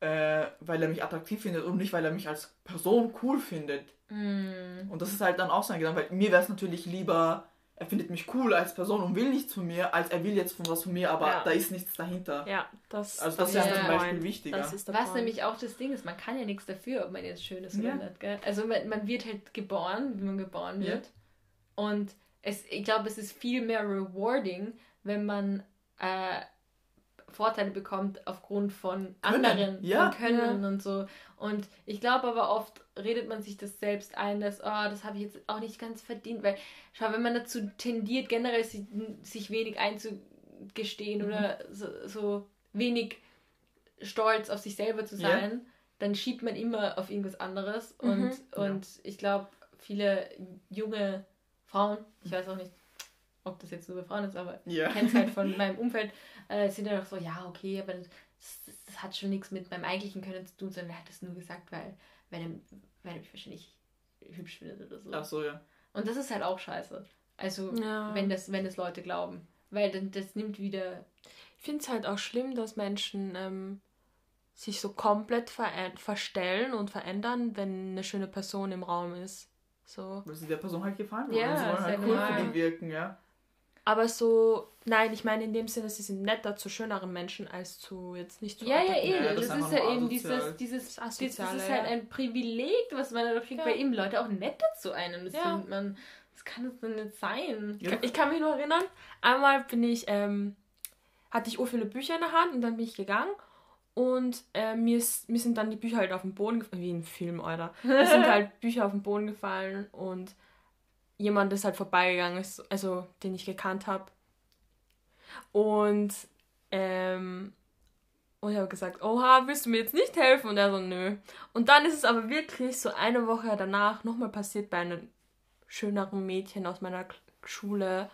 äh, weil er mich attraktiv findet und nicht, weil er mich als Person cool findet. Mm. Und das ist halt dann auch sein Gedanke, weil mir wäre es natürlich lieber, er findet mich cool als Person und will nichts von mir, als er will jetzt von was von mir, aber Ja. da ist nichts dahinter. Ja, das, Also das ist wäre der zum Point. Beispiel wichtiger. Das ist der Was Point. nämlich auch das Ding ist, man kann ja nichts dafür, ob man jetzt schön ist oder Ja. nicht. Gell? Also man, man wird halt geboren, wie man geboren Ja. wird. Und es, ich glaube, es ist viel mehr rewarding, wenn man äh, Vorteile bekommt aufgrund von Können, anderen, ja. von Können und so. Und ich glaube aber oft redet man sich das selbst ein, dass, oh, das habe ich jetzt auch nicht ganz verdient, weil, schau, wenn man dazu tendiert, generell sich, sich wenig einzugestehen Mhm. oder so, so wenig stolz auf sich selber zu Ja. sein, dann schiebt man immer auf irgendwas anderes. Und, Mhm. und ich glaube, viele junge Frauen, ich weiß auch nicht, ob das jetzt nur bei Frauen ist, aber Ja. ich kenne es halt von meinem Umfeld, äh, sind dann auch so, ja, okay, aber das, das, das hat schon nichts mit meinem eigentlichen Können zu tun, sondern er hat das nur gesagt, weil, weil, er, weil er mich wahrscheinlich hübsch findet oder so. Ach so, ja. Und das ist halt auch scheiße. Also, Ja. wenn, das, wenn das Leute glauben. Weil dann, das nimmt wieder. Ich finde es halt auch schlimm, dass Menschen ähm, sich so komplett veränd- verstellen und verändern, wenn eine schöne Person im Raum ist. So. Weil sie der Person halt gefallen wollen. Ja, sie wollen halt ja cool normal. für die wirken, ja. Aber so, nein, ich meine in dem Sinne, sie sind netter zu schöneren Menschen als zu jetzt nicht zu Ja, ja, eh. Ja, das das, ist ja eben dieses, dieses, Das das, Asoziale, ist halt ja. ein Privileg, was man dadurch kriegt, Ja. weil eben Leute auch netter zu einem Ja. sind. Man, das kann es doch nicht sein. Ja. Ich kann mich nur erinnern, einmal bin ich, ähm, hatte ich so viele Bücher in der Hand und dann bin ich gegangen und äh, mir, ist, mir sind dann die Bücher halt auf den Boden gefallen, wie im Film, Alter. Mir sind halt Bücher auf den Boden gefallen und jemand ist halt vorbeigegangen, ist, also den ich gekannt habe. Und, ähm, und ich habe gesagt, oha, willst du mir jetzt nicht helfen? Und er so, nö. Und dann ist es aber wirklich so eine Woche danach nochmal passiert bei einem schöneren Mädchen aus meiner Schule.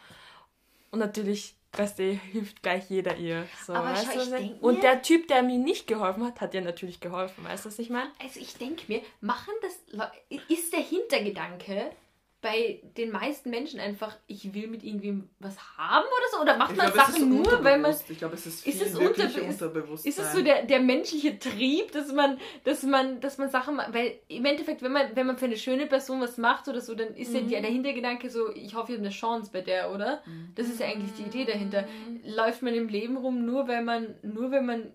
Und natürlich, weißt du, hilft gleich jeder ihr. So, Aber weißt schau, du, denk Und der Typ, der mir nicht geholfen hat, hat ihr natürlich geholfen. Weißt du, was ich meine? Also ich denke mir, machen das ist der Hintergedanke bei den meisten Menschen einfach, ich will mit irgendwem was haben oder so? Oder macht Ich man ist Sachen nur, weil man unterbewusst. Ich glaube, es ist viel Ist es wirkliche unterbe- ist- es so der, der menschliche Trieb, dass man, dass man, dass man Sachen, ma- weil im Endeffekt, wenn man, wenn man für eine schöne Person was macht oder so, dann ist ja Mhm. die, der Hintergedanke so, ich hoffe, ich habe eine Chance bei der, oder? Das ist ja eigentlich die Idee dahinter. Läuft man im Leben rum nur, weil man, nur wenn man,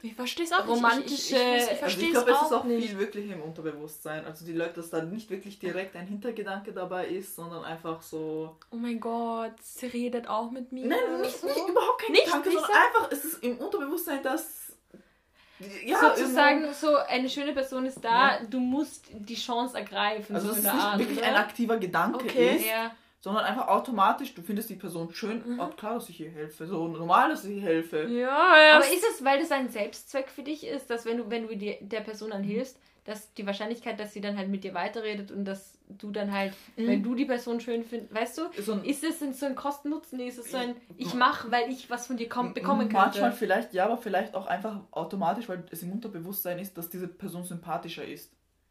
Ich verstehe es auch Romantische- nicht. Ich, ich, ich, ich Also ich es glaube, es ist auch nicht. viel wirklich im Unterbewusstsein. Also die Leute, dass da nicht wirklich direkt ein Hintergedanke dabei ist, sondern einfach so. Oh mein Gott, sie redet auch mit mir. Nein, nicht, so. nicht überhaupt kein Nicht, Gedanke, sondern einfach, es ist im Unterbewusstsein, dass. Ja, so, zu irgendwo- sagen, so eine schöne Person ist da, du musst die Chance ergreifen, Also so es ist der nicht Art. wirklich oder? ein aktiver Gedanke Okay. ist, ja. Sondern einfach automatisch, du findest die Person schön, Mhm. oh, klar, dass ich ihr helfe. So normal, dass ich ihr helfe. Ja, ja. Aber ist es, weil das ein Selbstzweck für dich ist, dass wenn du, wenn du dir, der Person Mhm. dann hilfst, dass die Wahrscheinlichkeit, dass sie dann halt mit dir weiterredet und dass du dann halt, Mhm. wenn du die Person schön findest, weißt du, So ein- ist es denn so ein Kosten-Nutzen? Ist es so ein, Mhm. ich mache, weil ich was von dir komm, bekommen könnte? Manchmal vielleicht ja, aber vielleicht auch einfach automatisch, weil es im Unterbewusstsein ist, dass diese Person sympathischer ist.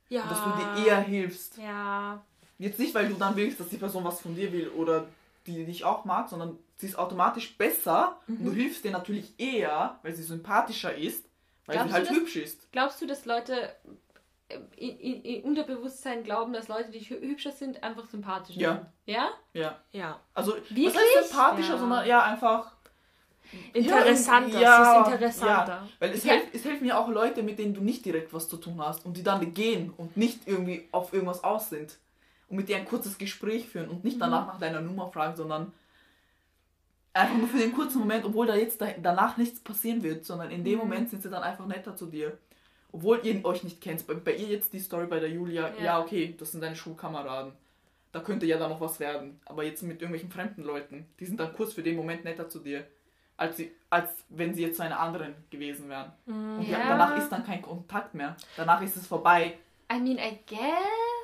ja. Und dass du dir eher hilfst. Ja. Jetzt nicht, weil du dann willst, dass die Person was von dir will oder die dich auch mag, sondern sie ist automatisch besser und Mhm. du hilfst dir natürlich eher, weil sie sympathischer ist, weil Glaubst sie halt du, dass- hübsch ist. Glaubst du, dass Leute äh, in, in, in Unterbewusstsein glauben, dass Leute, die hü- hübscher sind, einfach sympathischer Ja. sind? Ja? Ja. Ja. Also, Wirklich? was heißt sympathischer, Ja. sondern ja einfach. Interessanter. Ja, sie ist interessanter. Ja, weil es, Ja. helf, es helfen ja auch Leute, mit denen du nicht direkt was zu tun hast und die dann gehen und nicht irgendwie auf irgendwas aus sind und mit dir ein kurzes Gespräch führen und nicht danach nach deiner Nummer fragen, sondern einfach nur für den kurzen Moment, obwohl da jetzt da, danach nichts passieren wird, sondern in dem Moment sind sie dann einfach netter zu dir. Obwohl ihr euch nicht kennt. Bei, bei ihr jetzt die Story bei der Julia, ja. Ja. okay, das sind deine Schulkameraden. Da könnte ja dann noch was werden. Aber jetzt mit irgendwelchen fremden Leuten, die sind dann kurz für den Moment netter zu dir, als, sie, als wenn sie jetzt zu einer anderen gewesen wären. Und ja. Ja. danach ist dann kein Kontakt mehr. Danach ist es vorbei. I mean, I guess.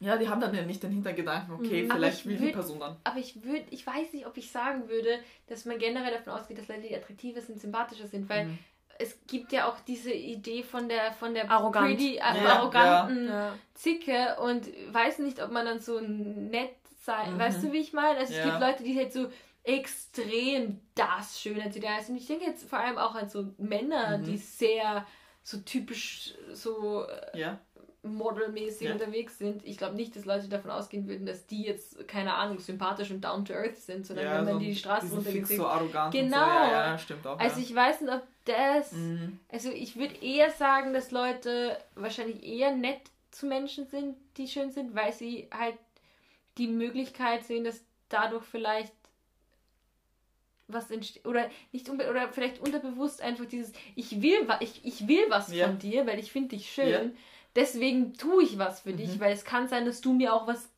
Ja, die haben dann ja nicht den Hintergedanken, okay, Mhm. Vielleicht ich will die Person dann. Aber ich würde, ich weiß nicht, ob ich sagen würde, dass man generell davon ausgeht, dass Leute, die attraktiver sind, sympathischer sind, weil Mhm. es gibt ja auch diese Idee von der von der Arrogant. pretty, äh, Ja, arroganten Ja. Zicke und weiß nicht, ob man dann so nett sein, Mhm. weißt du, wie ich meine? Also es Ja. gibt Leute, die halt so extrem das Schönheitsideal sind. Und ich denke jetzt vor allem auch an so Männer, Mhm. die sehr so typisch so äh, Ja. Modelmäßig Ja. unterwegs sind. Ich glaube nicht, dass Leute davon ausgehen würden, dass die jetzt, keine Ahnung, sympathisch und down to earth sind, sondern ja, wenn man so die Straße fix runtergeht. so arrogant Genau. so. Ja, stimmt auch. Also ich weiß nicht, ob das. Mhm. Also ich würde eher sagen, dass Leute wahrscheinlich eher nett zu Menschen sind, die schön sind, weil sie halt die Möglichkeit sehen, dass dadurch vielleicht was entsteht oder nicht unbe oder vielleicht unterbewusst einfach dieses ich will wa- ich, ich will was Ja. von dir, weil ich finde dich schön. Ja. Deswegen tue ich was für dich, Mhm. weil es kann sein, dass du mir auch was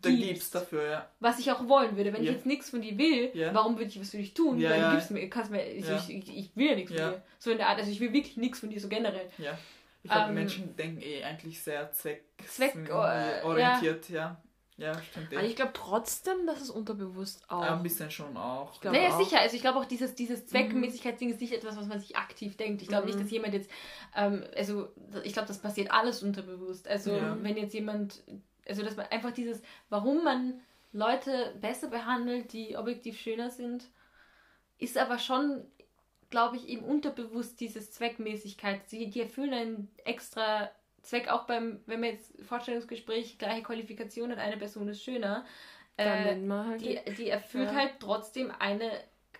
Da gibst, gibt's dafür, ja. was ich auch wollen würde. Wenn Ja. ich jetzt nichts von dir will, Ja. warum würde ich was für dich tun? Ja, weil ja. du gibst mir, kannst mir, ich, ich, ich, will ja nichts von dir. So in der Art, also ich will wirklich nichts von dir, so generell. ja. Ich glaube, Ähm, Menschen denken eh eigentlich sehr zweck Zweck- äh, ja. Ja. stimmt eh. Aber ich glaube trotzdem, dass es unterbewusst auch. Ja, ein bisschen schon auch. Ich Naja, auch. sicher. Also ich glaube auch, dieses, dieses Zweckmäßigkeitsding ist nicht etwas, was man sich aktiv denkt. Ich glaube Mhm. nicht, dass jemand jetzt, ähm, also ich glaube, das passiert alles unterbewusst. Also Ja. wenn jetzt jemand, also dass man einfach dieses, warum man Leute besser behandelt, die objektiv schöner sind, ist aber schon, glaube ich, eben unterbewusst dieses Zweckmäßigkeit. Die, die erfüllen einen extra Zweck, auch beim, wenn man jetzt Vorstellungsgespräch, gleiche Qualifikation hat, eine Person ist schöner. Dann Äh, nennt man halt die, die erfüllt Ja. halt trotzdem eine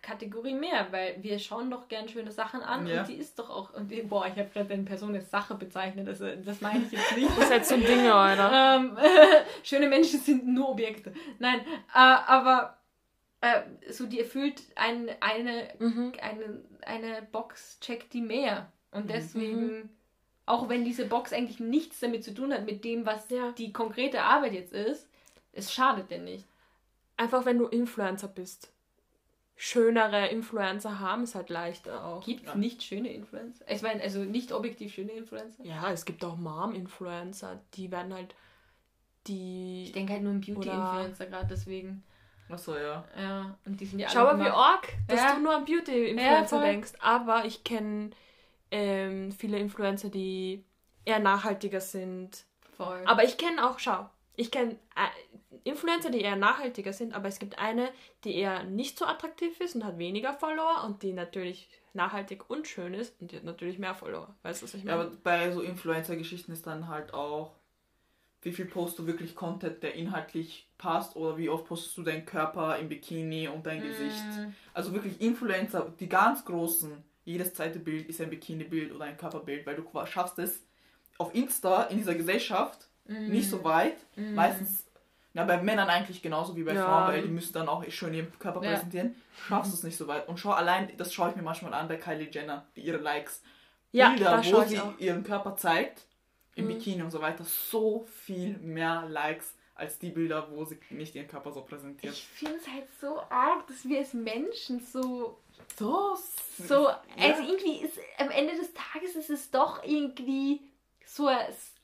Kategorie mehr, weil wir schauen doch gern schöne Sachen an Ja. und die ist doch auch. Und die, boah, ich habe gerade eine Person als Sache bezeichnet, also das meine ich jetzt nicht. Das ist halt so Dinge, oder? ähm, schöne Menschen sind nur Objekte. Nein, äh, aber äh, so die erfüllt ein, eine, Mhm. eine, eine Box, checkt die mehr. Und Mhm. Auch wenn diese Box eigentlich nichts damit zu tun hat, mit dem, was Ja. die konkrete Arbeit jetzt ist, es schadet dir nicht. Einfach wenn du Influencer bist. Schönere Influencer haben es halt leichter auch. Gibt es Ja. nicht schöne Influencer? Ich meine, also nicht objektiv schöne Influencer? Ja, es gibt auch Mom-Influencer, die werden halt die. Ich denke halt nur an Beauty-Influencer gerade deswegen. Achso, ja. Ja, und die sind ja Schau alle mal, wie arg, dass Ja. du nur an Ja, Beauty-Influencer voll. denkst. Aber ich kenne ähm, viele Influencer, die eher nachhaltiger sind. Voll. Aber ich kenne auch, schau, ich kenne äh, Influencer, die eher nachhaltiger sind, aber es gibt eine, die eher nicht so attraktiv ist und hat weniger Follower und die natürlich nachhaltig und schön ist und die hat natürlich mehr Follower. Weißt du, was ich Ja, meine? aber bei so Influencer-Geschichten ist dann halt auch, wie viel postest du wirklich Content, der inhaltlich passt oder wie oft postest du deinen Körper im Bikini und dein Gesicht. Mm, Also wirklich Influencer, die ganz großen, jedes zweite Bild ist ein Bikini-Bild oder ein Körperbild, weil du schaffst es auf Insta in dieser Gesellschaft mm, nicht so weit. mm. Meistens, na bei Männern eigentlich genauso wie bei Ja. Frauen, weil die müssen dann auch schön ihren Körper Ja. präsentieren. Schaffst du es nicht so weit. Und schau allein, das schaue ich mir manchmal an bei Kylie Jenner, die ihre Likes. Ja, Bilder, wo sie auch. ihren Körper zeigt, im Mhm. Bikini und so weiter, so viel mehr Likes als die Bilder, wo sie nicht ihren Körper so präsentiert. Ich finde es halt so arg, dass wir als Menschen so. So, so ja. Also irgendwie ist am Ende des Tages ist es doch irgendwie so ein,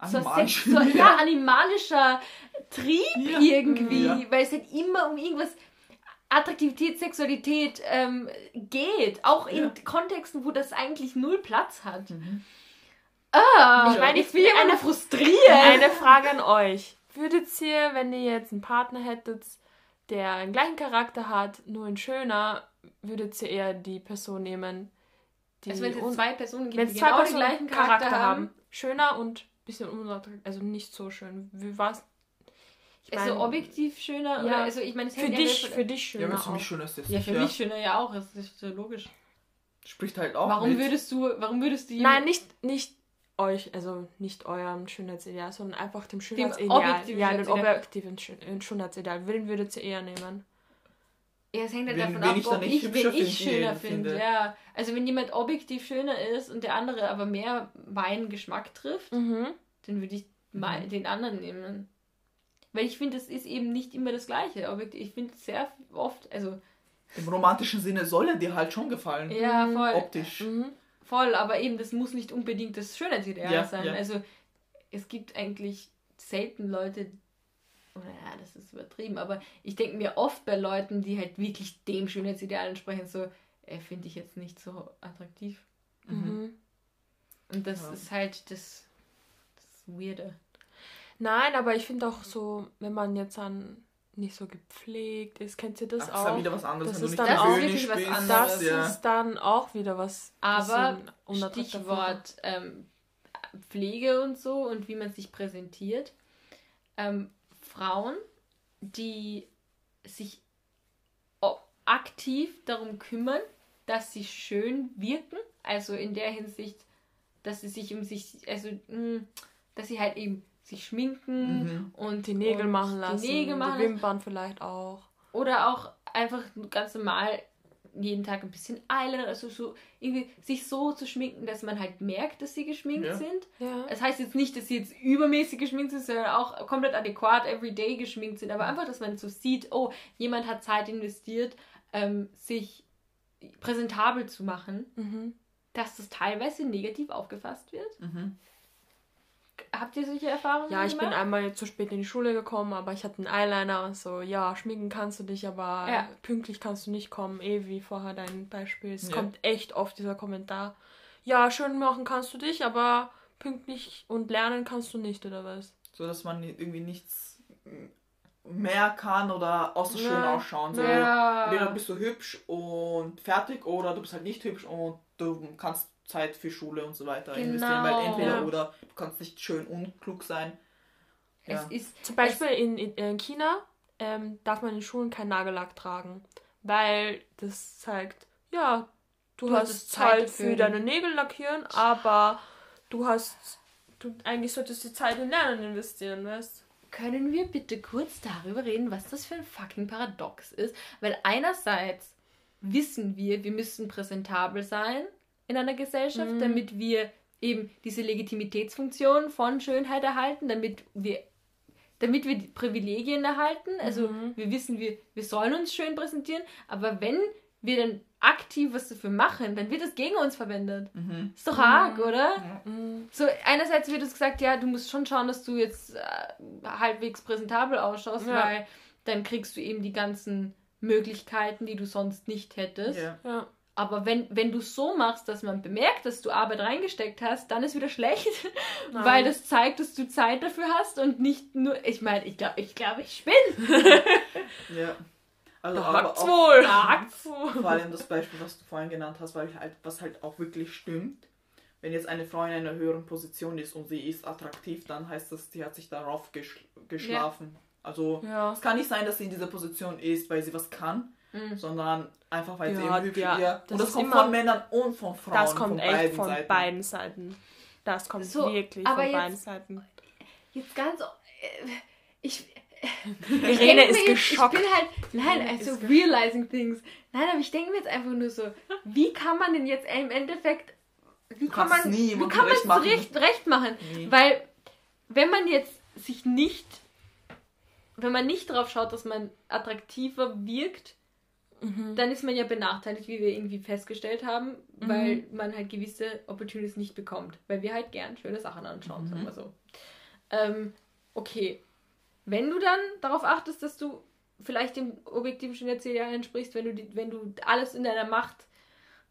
so ein so, ja, animalischer Trieb Ja. irgendwie, Ja. weil es halt immer um irgendwas Attraktivität, Sexualität ähm, geht, auch in Ja. Kontexten, wo das eigentlich null Platz hat. Mhm. Ah, Ich meine, ich bin immer eine- nur frustriert. Eine Frage an euch. Würdet ihr, wenn ihr jetzt einen Partner hättet, der den gleichen Charakter hat, nur ein schöner, würdet ihr eher die Person nehmen, die also wenn es zwei Personen gibt, wenn die es zwei genau den gleichen Charakter, haben, schöner und ein bisschen unattraktiv, also nicht so schön. Wie war's? Ich also mein, objektiv schöner, Ja. oder also ich meine, es für hängt ja für dich Ja, schöner aber für mich auch. schön ist das. Ja, für ja. mich schöner ja auch, das ist so logisch. Spricht halt auch Warum mit. würdest du, warum würdest du Nein, nicht, nicht euch, also nicht eurem Schönheitsideal, sondern einfach dem Schönheitsideal. objektiven ja, den Schönheitsideal. objektiven äh, Schönheitsideal. Wen würdet ihr eher nehmen? Ja, es hängt halt davon ab, ich ob nicht ich, wen ich finde, schöner finde. finde. Ja, also wenn jemand objektiv schöner ist und der andere aber mehr meinen Geschmack trifft, Mhm. dann würde ich mal den anderen nehmen. Weil ich finde, es ist eben nicht immer das Gleiche. Objektiv, ich finde sehr oft, also Im romantischen Sinne soll er dir halt schon gefallen. ja, Mhm. voll, Optisch. Mhm. Voll, aber eben, das muss nicht unbedingt das Schönheitsideal Ja, sein. ja. Also es gibt eigentlich selten Leute, oder ja, das ist übertrieben, aber ich denke mir oft bei Leuten, die halt wirklich dem Schönheitsideal entsprechen, so, äh, finde ich jetzt nicht so attraktiv. Mhm. Und das Ja. ist halt das, das Weirde. Nein, aber ich finde auch so, wenn man jetzt dann nicht so gepflegt ist, kennt ihr das Ach, ist auch? halt wieder was anderes, Das wenn ist du dann auch wirklich was anderes. das ja. ist dann auch wieder was. Aber. Stichwort ähm, Pflege und so und wie man sich präsentiert. Ähm, Frauen, die sich aktiv darum kümmern, dass sie schön wirken, also in der Hinsicht, dass sie sich um sich, also mh, dass sie halt eben sich schminken Mhm. und Die Nägel und machen lassen, die Nägel machen die lassen. Wimpern vielleicht auch. Oder auch einfach ganz normal jeden Tag ein bisschen Eyeliner, also so irgendwie sich so zu schminken, dass man halt merkt, dass sie geschminkt Ja. sind. Ja. Das heißt jetzt nicht, dass sie jetzt übermäßig geschminkt sind, sondern auch komplett adäquat everyday geschminkt sind, aber einfach, dass man so sieht, oh, jemand hat Zeit investiert, ähm, sich präsentabel zu machen, Mhm. dass das teilweise negativ aufgefasst wird. Mhm. Habt ihr solche Erfahrungen Ja, ich bin gemacht? einmal zu spät in die Schule gekommen, aber ich hatte einen Eyeliner und so, ja, schminken kannst du dich, aber Ja. pünktlich kannst du nicht kommen, eh wie vorher dein Beispiel. Es Ja. kommt echt oft dieser Kommentar. Ja, schön machen kannst du dich, aber pünktlich und lernen kannst du nicht, oder was? So, dass man irgendwie nichts mehr kann oder außer schön Ja. ausschauen. So, Ja. Entweder bist du hübsch und fertig oder du bist halt nicht hübsch und du kannst Zeit für Schule und so weiter investieren. Weil Genau. entweder Ja. oder du kannst nicht schön unklug sein. Ja. Es ist Zum Beispiel in, in, in China ähm, darf man in Schulen keinen Nagellack tragen, weil das zeigt, ja, du, Du hast Zeit Zeit dafür. für deine Nägel lackieren, aber du hast, du eigentlich solltest die Zeit in Lernen investieren, weißt? Können wir bitte kurz darüber reden, was das für ein fucking Paradox ist? Weil einerseits wissen wir, wir müssen präsentabel sein in einer Gesellschaft, Mhm. damit wir eben diese Legitimitätsfunktion von Schönheit erhalten, damit wir damit wir die Privilegien erhalten. Also Mhm. wir wissen, wir, wir sollen uns schön präsentieren, aber wenn wir dann aktiv was dafür machen, dann wird das gegen uns verwendet. Mhm. Ist doch arg, oder? Mhm. So, einerseits wird es gesagt, ja, du musst schon schauen, dass du jetzt äh, halbwegs präsentabel ausschaust, Ja. weil dann kriegst du eben die ganzen Möglichkeiten, die du sonst nicht hättest. Ja. Ja. Aber wenn, wenn du so machst, dass man bemerkt, dass du Arbeit reingesteckt hast, dann ist wieder schlecht, Nein. weil das zeigt, dass du Zeit dafür hast und nicht nur, ich meine, ich glaube, ich, glaub, ich spinne. ja. Also, Da hakt's wohl. Sagt's. vor allem das Beispiel, was du vorhin genannt hast, weil halt, was halt auch wirklich stimmt. Wenn jetzt eine Frau in einer höheren Position ist und sie ist attraktiv, dann heißt das, sie hat sich darauf geschl geschlafen. Also Ja. es kann nicht sein, dass sie in dieser Position ist, weil sie was kann, Mhm. sondern einfach weil sie Ja, eben hübsch ja, ihr. das Und das kommt immer- von Männern und von Frauen. Das kommt von echt beiden von Seiten. beiden Seiten. Das kommt So, wirklich aber von jetzt- beiden Seiten. Jetzt ganz. Äh, ich. Irene ist jetzt, geschockt. Ich bin halt, nein, Irene also realizing things. Nein, aber ich denke mir jetzt einfach nur so, wie kann man denn jetzt im Endeffekt, wie kann man, nie wie kann man recht es machen. recht, recht machen? Nee. Weil, wenn man jetzt sich nicht, wenn man nicht darauf schaut, dass man attraktiver wirkt, Mhm. dann ist man ja benachteiligt, wie wir irgendwie festgestellt haben, weil man halt gewisse Opportunities nicht bekommt. Weil wir halt gern schöne Sachen anschauen, sagen wir so. Ähm, okay. Wenn du dann darauf achtest, dass du vielleicht dem objektiven Schönheitsideal entsprichst, wenn du, die, wenn du alles in deiner Macht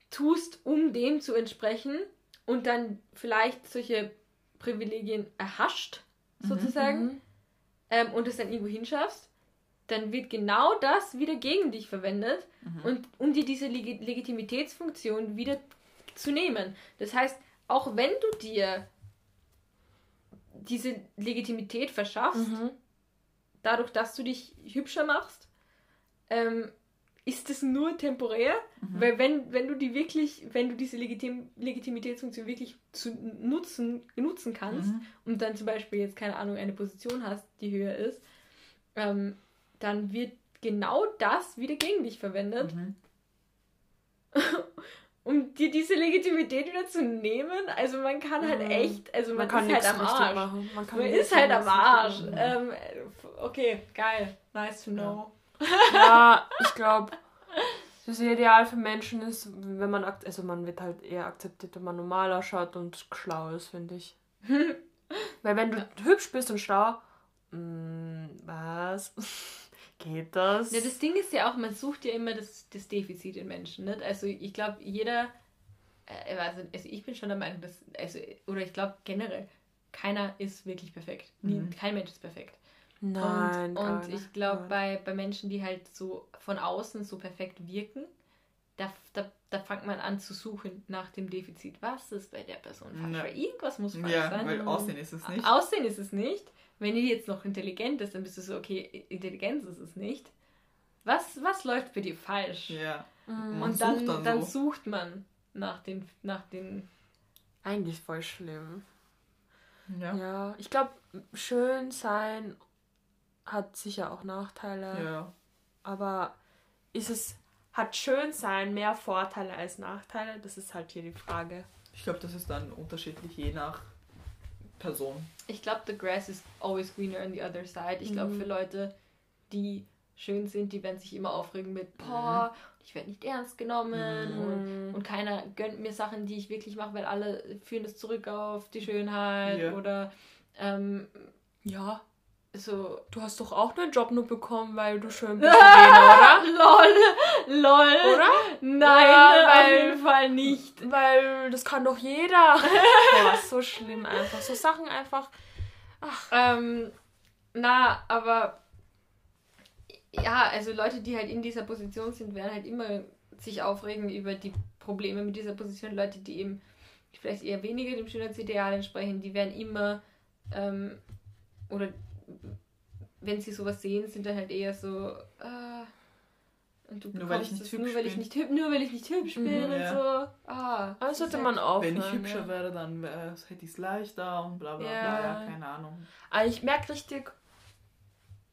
tust, um dem zu entsprechen und dann vielleicht solche Privilegien erhascht, sozusagen, Mhm. ähm, und es dann irgendwo hinschaffst, dann wird genau das wieder gegen dich verwendet und um dir diese Leg Legitimitätsfunktion wieder zu nehmen. Das heißt, auch wenn du dir diese Legitimität verschaffst, Mhm. dadurch, dass du dich hübscher machst, ähm, ist es nur temporär, weil wenn, wenn du die wirklich, wenn du diese Legitim Legitimitätsfunktion wirklich zu nutzen, nutzen kannst Mhm. und dann zum Beispiel jetzt, keine Ahnung, eine Position hast, die höher ist, ähm, dann wird genau das wieder gegen dich verwendet, Mhm. um dir diese Legitimität wieder zu nehmen. Also man kann halt Mhm. echt, also man, Man kann ist halt am Arsch. machen. Man, Man ist halt am Arsch. Ähm, okay, geil. Nice to know. Ja, ich glaube, das Ideal für Menschen ist, wenn man, also man wird halt eher akzeptiert, wenn man normal ausschaut und schlau ist, finde ich. Weil wenn du hübsch bist und schlau, mh, was? Geht das? Ja, das Ding ist ja auch, man sucht ja immer das, das Defizit in Menschen. Nicht? Also ich glaube, jeder, also, also ich bin schon der Meinung, dass, also, oder ich glaube generell, keiner ist wirklich perfekt. Nie, Mhm. Kein Mensch ist perfekt. Nein. und und ich glaube, bei, bei Menschen, die halt so von außen so perfekt wirken, da, da, da fängt man an zu suchen nach dem Defizit. Was ist bei der Person falsch? Ja. Irgendwas muss falsch Ja, sein. weil Aussehen ist es nicht. Aussehen ist es nicht. Wenn die jetzt noch intelligent ist, dann bist du so, okay, Intelligenz ist es nicht. Was, was läuft bei dir falsch? Ja. Mhm. Und dann, sucht dann, dann sucht man nach den, nach den. Eigentlich voll schlimm. Ja. Ja, ich glaube, schön sein hat sicher auch Nachteile. Ja. Aber ist es, hat schön sein mehr Vorteile als Nachteile? Das ist halt hier die Frage. Ich glaube, das ist dann unterschiedlich je nach Person. Ich glaube, the grass is always greener on the other side. Ich glaube, Mhm. für Leute, die schön sind, die werden sich immer aufregen mit, boah, ich werde nicht ernst genommen Mhm. und, und keiner gönnt mir Sachen, die ich wirklich mache, weil alle führen das zurück auf die Schönheit Ja. oder ähm, Ja, so. du hast doch auch einen Job nur bekommen, weil du schön bist, Lena, lol, lol. oder? Oder? Nein, auf weil- jeden Fall nicht. Weil das kann doch jeder. Boah, so schlimm einfach. So Sachen einfach. Ähm, na, aber ja, also Leute, die halt in dieser Position sind, werden halt immer sich aufregen über die Probleme mit dieser Position. Leute, die eben vielleicht eher weniger dem Schönheitsideal entsprechen, die werden immer ähm, oder wenn sie sowas sehen, sind dann halt eher so äh, und du Nur weil ich nicht hübsch nur weil ich bin. nicht hüb- nur weil ich nicht hübsch Mhm, bin und ja. so. Ah, Aber das sollte man aufhören. Wenn ich hübscher ja. wäre, dann äh, hätte ich es leichter und bla bla Ja. bla. Ja, keine Ahnung. Aber ich merke richtig,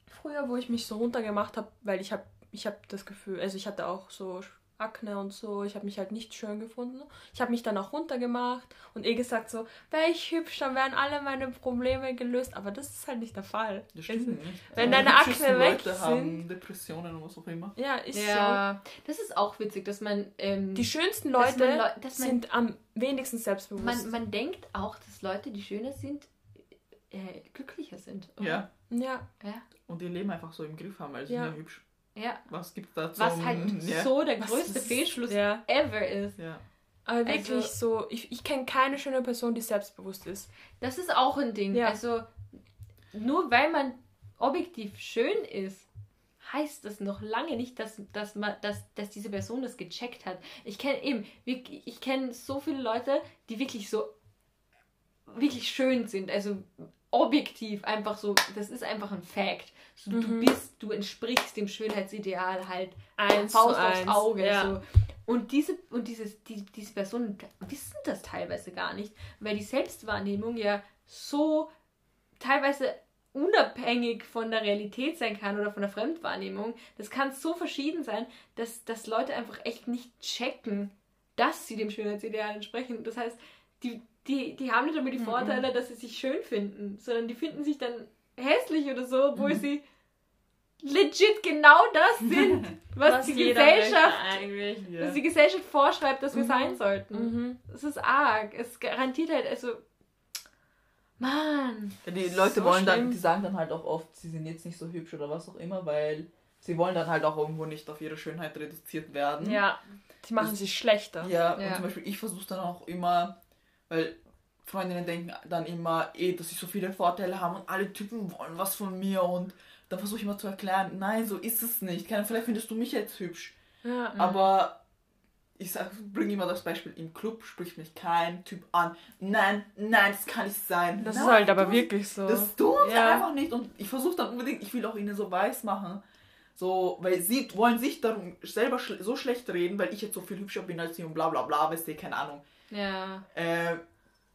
früher, wo ich mich so runtergemacht habe, weil ich habe ich hab das Gefühl, also ich hatte auch so Akne und so, ich habe mich halt nicht schön gefunden. Ich habe mich dann auch runtergemacht und eh gesagt so, wäre ich hübsch, dann wären alle meine Probleme gelöst. Aber das ist halt nicht der Fall. Das stimmt nicht. wenn Also, deine Akne weg Leute sind- haben Depressionen und was auch immer. Ja, ist Ja, das ist auch witzig, dass man ähm, so. Die schönsten Dass Leute man man- sind am wenigsten selbstbewusst. Man, man denkt auch, dass Leute, die schöner sind, äh, glücklicher sind. oder? Ja. ja, ja. Und ihr Leben einfach so im Griff haben, weil sie Ja. sind ja hübsch. Ja. Was gibt's da zum... Was halt ja. so der Was größte ist- Fehlschluss ja. ever ist. ja. aber wirklich Also- so, ich, ich kenne keine schöne Person, die selbstbewusst ist. Das ist auch ein Ding. Ja. Also, nur weil man objektiv schön ist, heißt das noch lange nicht, dass, dass, man, dass, dass diese Person das gecheckt hat. Ich kenne eben, ich kenne so viele Leute, die wirklich so wirklich schön sind. Also objektiv einfach so, das ist einfach ein Fact. So, Du Mhm. bist, du entsprichst dem Schönheitsideal halt Eins Faust aufs. Auge. Ja. So. Und diese, und dieses, die, diese Personen wissen das teilweise gar nicht, weil die Selbstwahrnehmung ja so teilweise unabhängig von der Realität sein kann oder von der Fremdwahrnehmung. Das kann so verschieden sein, dass, dass Leute einfach echt nicht checken, dass sie dem Schönheitsideal entsprechen. Das heißt, die, die, die haben nicht immer die Mhm. Vorteile, dass sie sich schön finden, sondern die finden sich dann hässlich oder so, obwohl Mhm. sie legit genau das sind, was, die jeder Gesellschaft. Ja. was die Gesellschaft vorschreibt, dass wir Mhm. sein sollten. Mhm. Es ist arg. Es garantiert halt, also. Mann. Ja, die Leute So wollen dann, schlimm. die sagen dann halt auch oft, sie sind jetzt nicht so hübsch oder was auch immer, weil sie wollen dann halt auch irgendwo nicht auf ihre Schönheit reduziert werden. Ja, die machen Das- sich schlechter. Ja, Ja. und zum Beispiel ich versuche dann auch immer, weil Freundinnen denken dann immer, eh, dass sie so viele Vorteile haben und alle Typen wollen was von mir und dann versuche ich immer zu erklären, nein, so ist es nicht. Keine, vielleicht findest du mich jetzt hübsch, Ja. aber ich sag, bringe immer das Beispiel, im Club spricht mich kein Typ an. Nein, nein, das kann nicht sein. Das nein, ist halt aber wirklich so. Das tun sie Ja. einfach nicht und ich versuche dann unbedingt, ich will auch ihnen so weiß machen, so, weil sie wollen sich darum selber schl so schlecht reden, weil ich jetzt so viel hübscher bin als sie und bla bla bla, weißt du, keine Ahnung. Ja. Äh,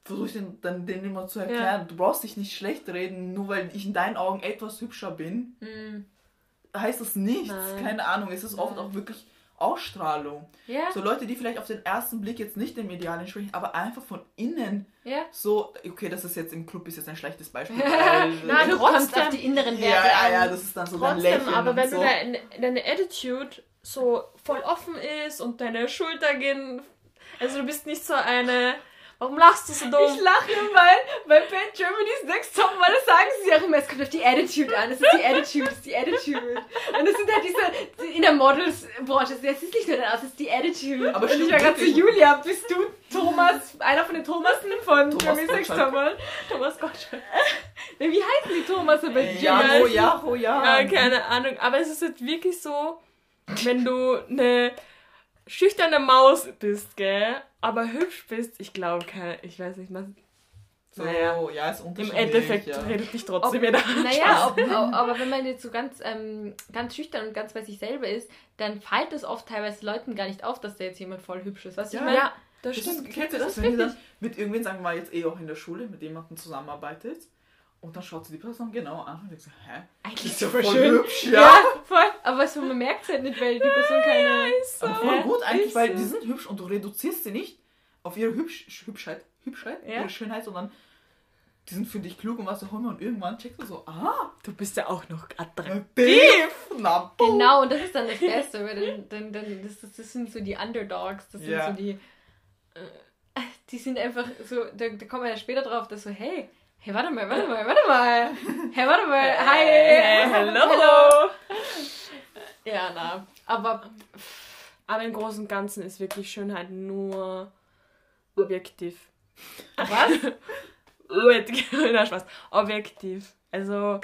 versuche ich den, dann denen immer zu erklären, du brauchst dich nicht schlecht reden, nur weil ich in deinen Augen etwas hübscher bin, Hm. heißt das nichts. Nein. Keine Ahnung, es ist oft Nein. auch wirklich Ausstrahlung. Ja. So Leute, die vielleicht auf den ersten Blick jetzt nicht dem Ideal entsprechen, aber einfach von innen Ja. so, okay, das ist jetzt im Club ist jetzt ein schlechtes Beispiel. weil, Nein, du du kommst auf die inneren ja, Werte ja, ja, an. das ist dann so dein Trotzdem, Lächeln aber wenn du so. deine, deine Attitude so voll offen ist und deine Schulter gehen, also du bist nicht so eine, warum lachst du so dumm? Ich lache, weil bei Bad Germany's Next Top mal sagen sie auch immer, es kommt auf die Attitude an. Es ist die Attitude, es ist die Attitude. Und es sind halt diese, in der Models-Branche, es ist nicht nur der Aus, es ist die Attitude. Aber Und ich war gerade zu. Julia, bist du Thomas, einer von den Thomasen von Thomas Germany's Next. Top? Thomas Gottschalk. Wie heißen die Thomasse bei Germany's? Ja, oh ja, Ja, keine Ahnung. Aber es ist halt wirklich so, wenn du eine schüchterne Maus bist, gell, aber hübsch bist, ich glaube, keine, ich weiß nicht, man, So, Naja. ja, ist im. Endeffekt ja. redet dich Ob, trotzdem jeder. naja, ob, ob, aber wenn man jetzt so ganz, ähm, ganz schüchtern und ganz bei sich selber ist, dann fällt es oft teilweise Leuten gar nicht auf, dass da jetzt jemand voll hübsch ist. Du, Ja, ich meine, Ja, das Das stimmt. ist, kennt ihr Das das, wenn ihr dann mit irgendwen, sagen wir mal, jetzt eh auch in der Schule, mit jemandem zusammenarbeitet und dann schaut sie die Person genau an und denkt so, hä? eigentlich Ist ja voll schön. hübsch, Ja. ja. voll. Aber so, man merkt es halt nicht, weil die Person keine. ist so. Aber voll Ja, gut eigentlich, weil die sind hübsch und du reduzierst sie nicht auf ihre Hübsch, Hübschheit, Hübschheit, Ja. ihre Schönheit, sondern die sind für dich klug und was auch immer und irgendwann checkst du so, ah, Du bist ja auch noch attraktiv. Na. Genau, und das ist dann das Beste, weil dann, dann, dann das, das, sind so die Underdogs, das sind Ja. so die. äh, Die sind einfach so, da, da kommt man ja später drauf, dass so, hey, Hey, warte mal, warte mal, warte mal. Hey, warte mal. Hi. Hey, hello. Ja, na. Aber Aber im Großen und Ganzen ist wirklich Schönheit nur objektiv. was? Na, Spaß. Objektiv. Also,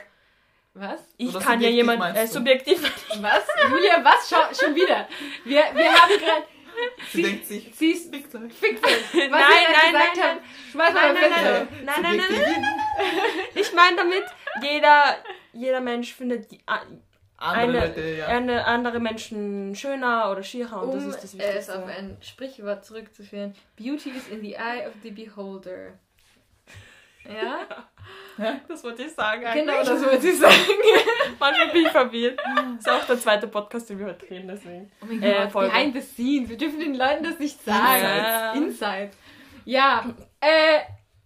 Was? ich Oder kann ja jemand. Äh, subjektiv. Was? Julia, was? Schau, schon wieder. Wir, wir haben gerade. Sie denkt sich, Sie ist Fick euch. Was Nein, nein, nein. Schmeiß mal Nein, mal nein, Fenster. nein. Nein, nein, nein, Subjektiv. Ich meine damit, jeder, jeder Mensch findet die, Andere eine, Leute, ja. eine, andere Menschen schöner oder schierer und Um das ist das es Wichtigste. auf ein Sprichwort zurückzuführen. Beauty is in the eye of the beholder. Ja? Das wollte ich sagen. Genau, das wollte ich sagen. Manchmal bin ich verwirrt. Das ist auch der zweite Podcast, den wir heute drehen, deswegen. Oh mein Äh, Gott, behind the scenes. Wir dürfen den Leuten das nicht sagen. Ja. Inside. Ja, äh,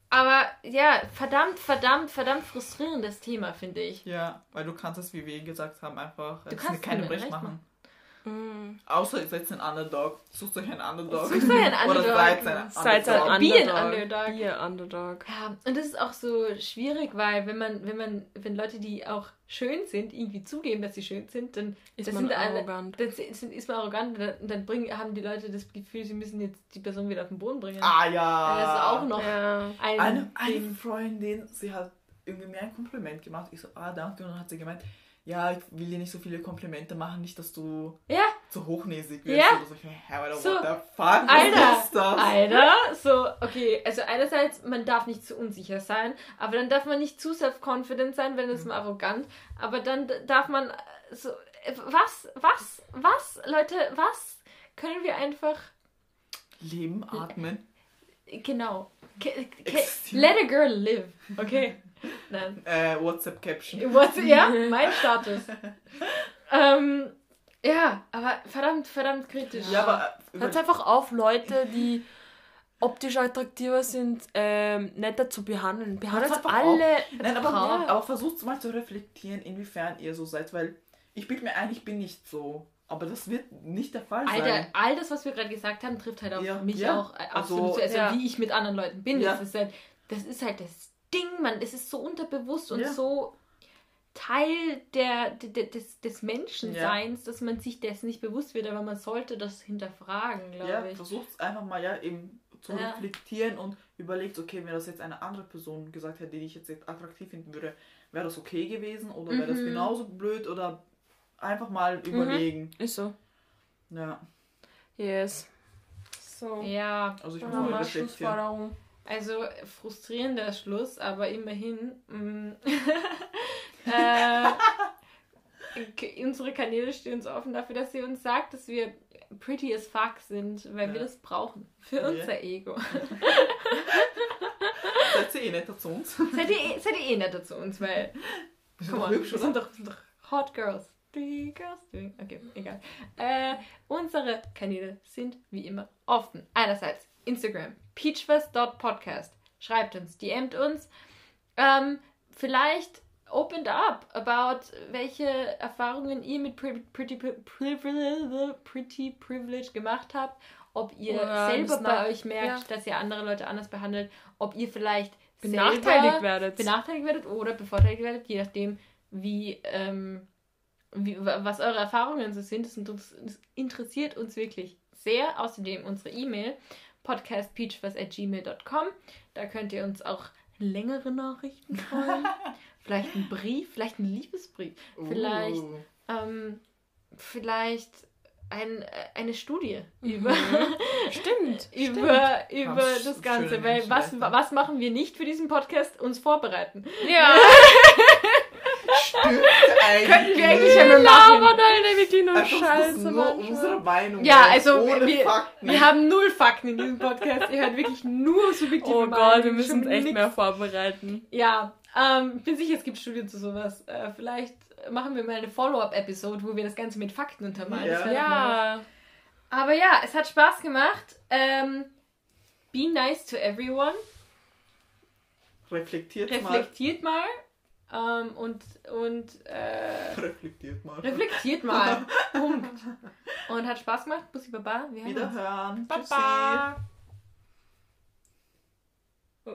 aber ja, verdammt, verdammt, verdammt frustrierendes Thema, finde ich. Ja, weil du kannst es, wie wir gesagt haben, einfach Du es kannst keinem niemandem recht recht machen. Mm. Außer ihr seid ein Underdog. Sucht euch einen Underdog. Sucht euch einen Underdog. Oder seid ein Seid Underdog. ein Be an Underdog. Underdog. Be a Underdog. Ja, und das ist auch so schwierig, weil wenn man, wenn man, wenn Leute, die auch schön sind, irgendwie zugeben, dass sie schön sind, dann Ist das man sind alle- arrogant. dann ist, ist man arrogant und dann, dann bringen, haben die Leute das Gefühl, sie müssen jetzt die Person wieder auf den Boden bringen. Ah ja. Das ist auch noch Ja. ein Eine, eine. Freundin, sie hat irgendwie mir ein Kompliment gemacht. Ich so, ah, danke. Und dann hat sie gemeint, ja, ich will dir nicht so viele Komplimente machen, nicht, dass du Ja, zu hochnäsig wirst. Ja. Oder so. Ich, hä, Alter, So. what the fuck? Alter, ist das? Alter, so, okay, also einerseits, man darf nicht zu unsicher sein, aber dann darf man nicht zu self-confident sein, wenn es mal arrogant, aber dann darf man so, äh, was, was, was, Leute, was können wir einfach, Leben, atmen. genau, Existieren. let a girl live, okay, nein, Äh, WhatsApp-Caption. Was, ja, mein Status. ähm, ja, aber verdammt, verdammt kritisch. Ja, aber äh, Hört einfach auf, Leute, die optisch attraktiver sind, ähm, netter zu behandeln. Behandelt alle. nein, aber, Frauen. aber versucht mal zu reflektieren, inwiefern ihr so seid, weil ich bilde mir ein, ich bin nicht so. Aber das wird nicht der Fall Alter, sein. all das, was wir gerade gesagt haben, trifft halt auf Ja, mich ja. auch äh, absolut Also, zu. Also ja. wie ich mit anderen Leuten bin. Ja. Das, ist halt, das ist halt das Ding, man. Es ist so unterbewusst und Ja. so Teil der, de- des, des Menschenseins, dass man sich dessen nicht bewusst wird, aber man sollte das hinterfragen, glaube Ja, ich. versucht einfach mal ja eben zu Ja. reflektieren und überlegt, okay, wenn das jetzt eine andere Person gesagt hätte, die ich jetzt attraktiv finden würde, wäre das okay gewesen oder wäre das Mhm. genauso blöd oder einfach mal überlegen. Ist so. Ja, Yes. So. Ja, also ich muss mal reflektieren. Also frustrierender Schluss, aber immerhin. mm, äh, unsere Kanäle stehen uns offen dafür, dass ihr uns sagt, dass wir pretty as fuck sind, weil wir Ja. das brauchen. Für Ja. unser Ego. Seid ihr eh netter zu uns? seid, ihr, eh- seid ihr eh netter zu uns, weil. Wir sind mal, hübsch, wir sind doch, wir sind doch Hot Girls. Three Girls doing. Okay, egal. Äh, unsere Kanäle sind wie immer offen. Einerseits Instagram, peachfest.podcast. Schreibt uns, DMt uns. Ähm, vielleicht opened up about welche Erfahrungen ihr mit Pretty, Privilege, Pretty Privilege gemacht habt. Ob ihr Oder selber bei euch merkt, dass ihr andere Leute anders behandelt. Ob ihr vielleicht Benachteiligt werdet. benachteiligt werdet oder bevorteiligt werdet, je nachdem, wie, ähm, wie wa- was eure Erfahrungen so sind. Das interessiert uns wirklich sehr. Außerdem unsere E-Mail podcastpeachfest.gmail.com. Da könnt ihr uns auch längere Nachrichten schreiben. vielleicht einen Brief, vielleicht einen Liebesbrief. Vielleicht, Uh. ähm, vielleicht ein, äh, eine Studie über, Stimmt. über, über Ganz das Ganze. Weil was, was machen wir nicht für diesen Podcast? Uns vorbereiten. Ja. Könnten wir eigentlich ja nur machen. Nein, wirklich nur Einfach Scheiße, nur unsere Meinung. Ja, also wir- Fakten. Wir haben null Fakten in diesem Podcast. Ihr hört wirklich nur subjektive Oh Gott, wir müssen uns echt nix. mehr vorbereiten. Ja, ähm, bin sicher, es gibt Studien zu sowas. Äh, vielleicht machen wir mal eine Follow-up-Episode, wo wir das Ganze mit Fakten untermalen. Ja. Mal. Ja. Aber ja, es hat Spaß gemacht. Ähm, be nice to everyone. Reflektiert Reflektiert mal. Ähm, und und äh. Reflektiert mal. reflektiert mal. Punkt. Und hat Spaß gemacht. Bussi Baba. Wir. Wiederhören. Tschüssi. Baba.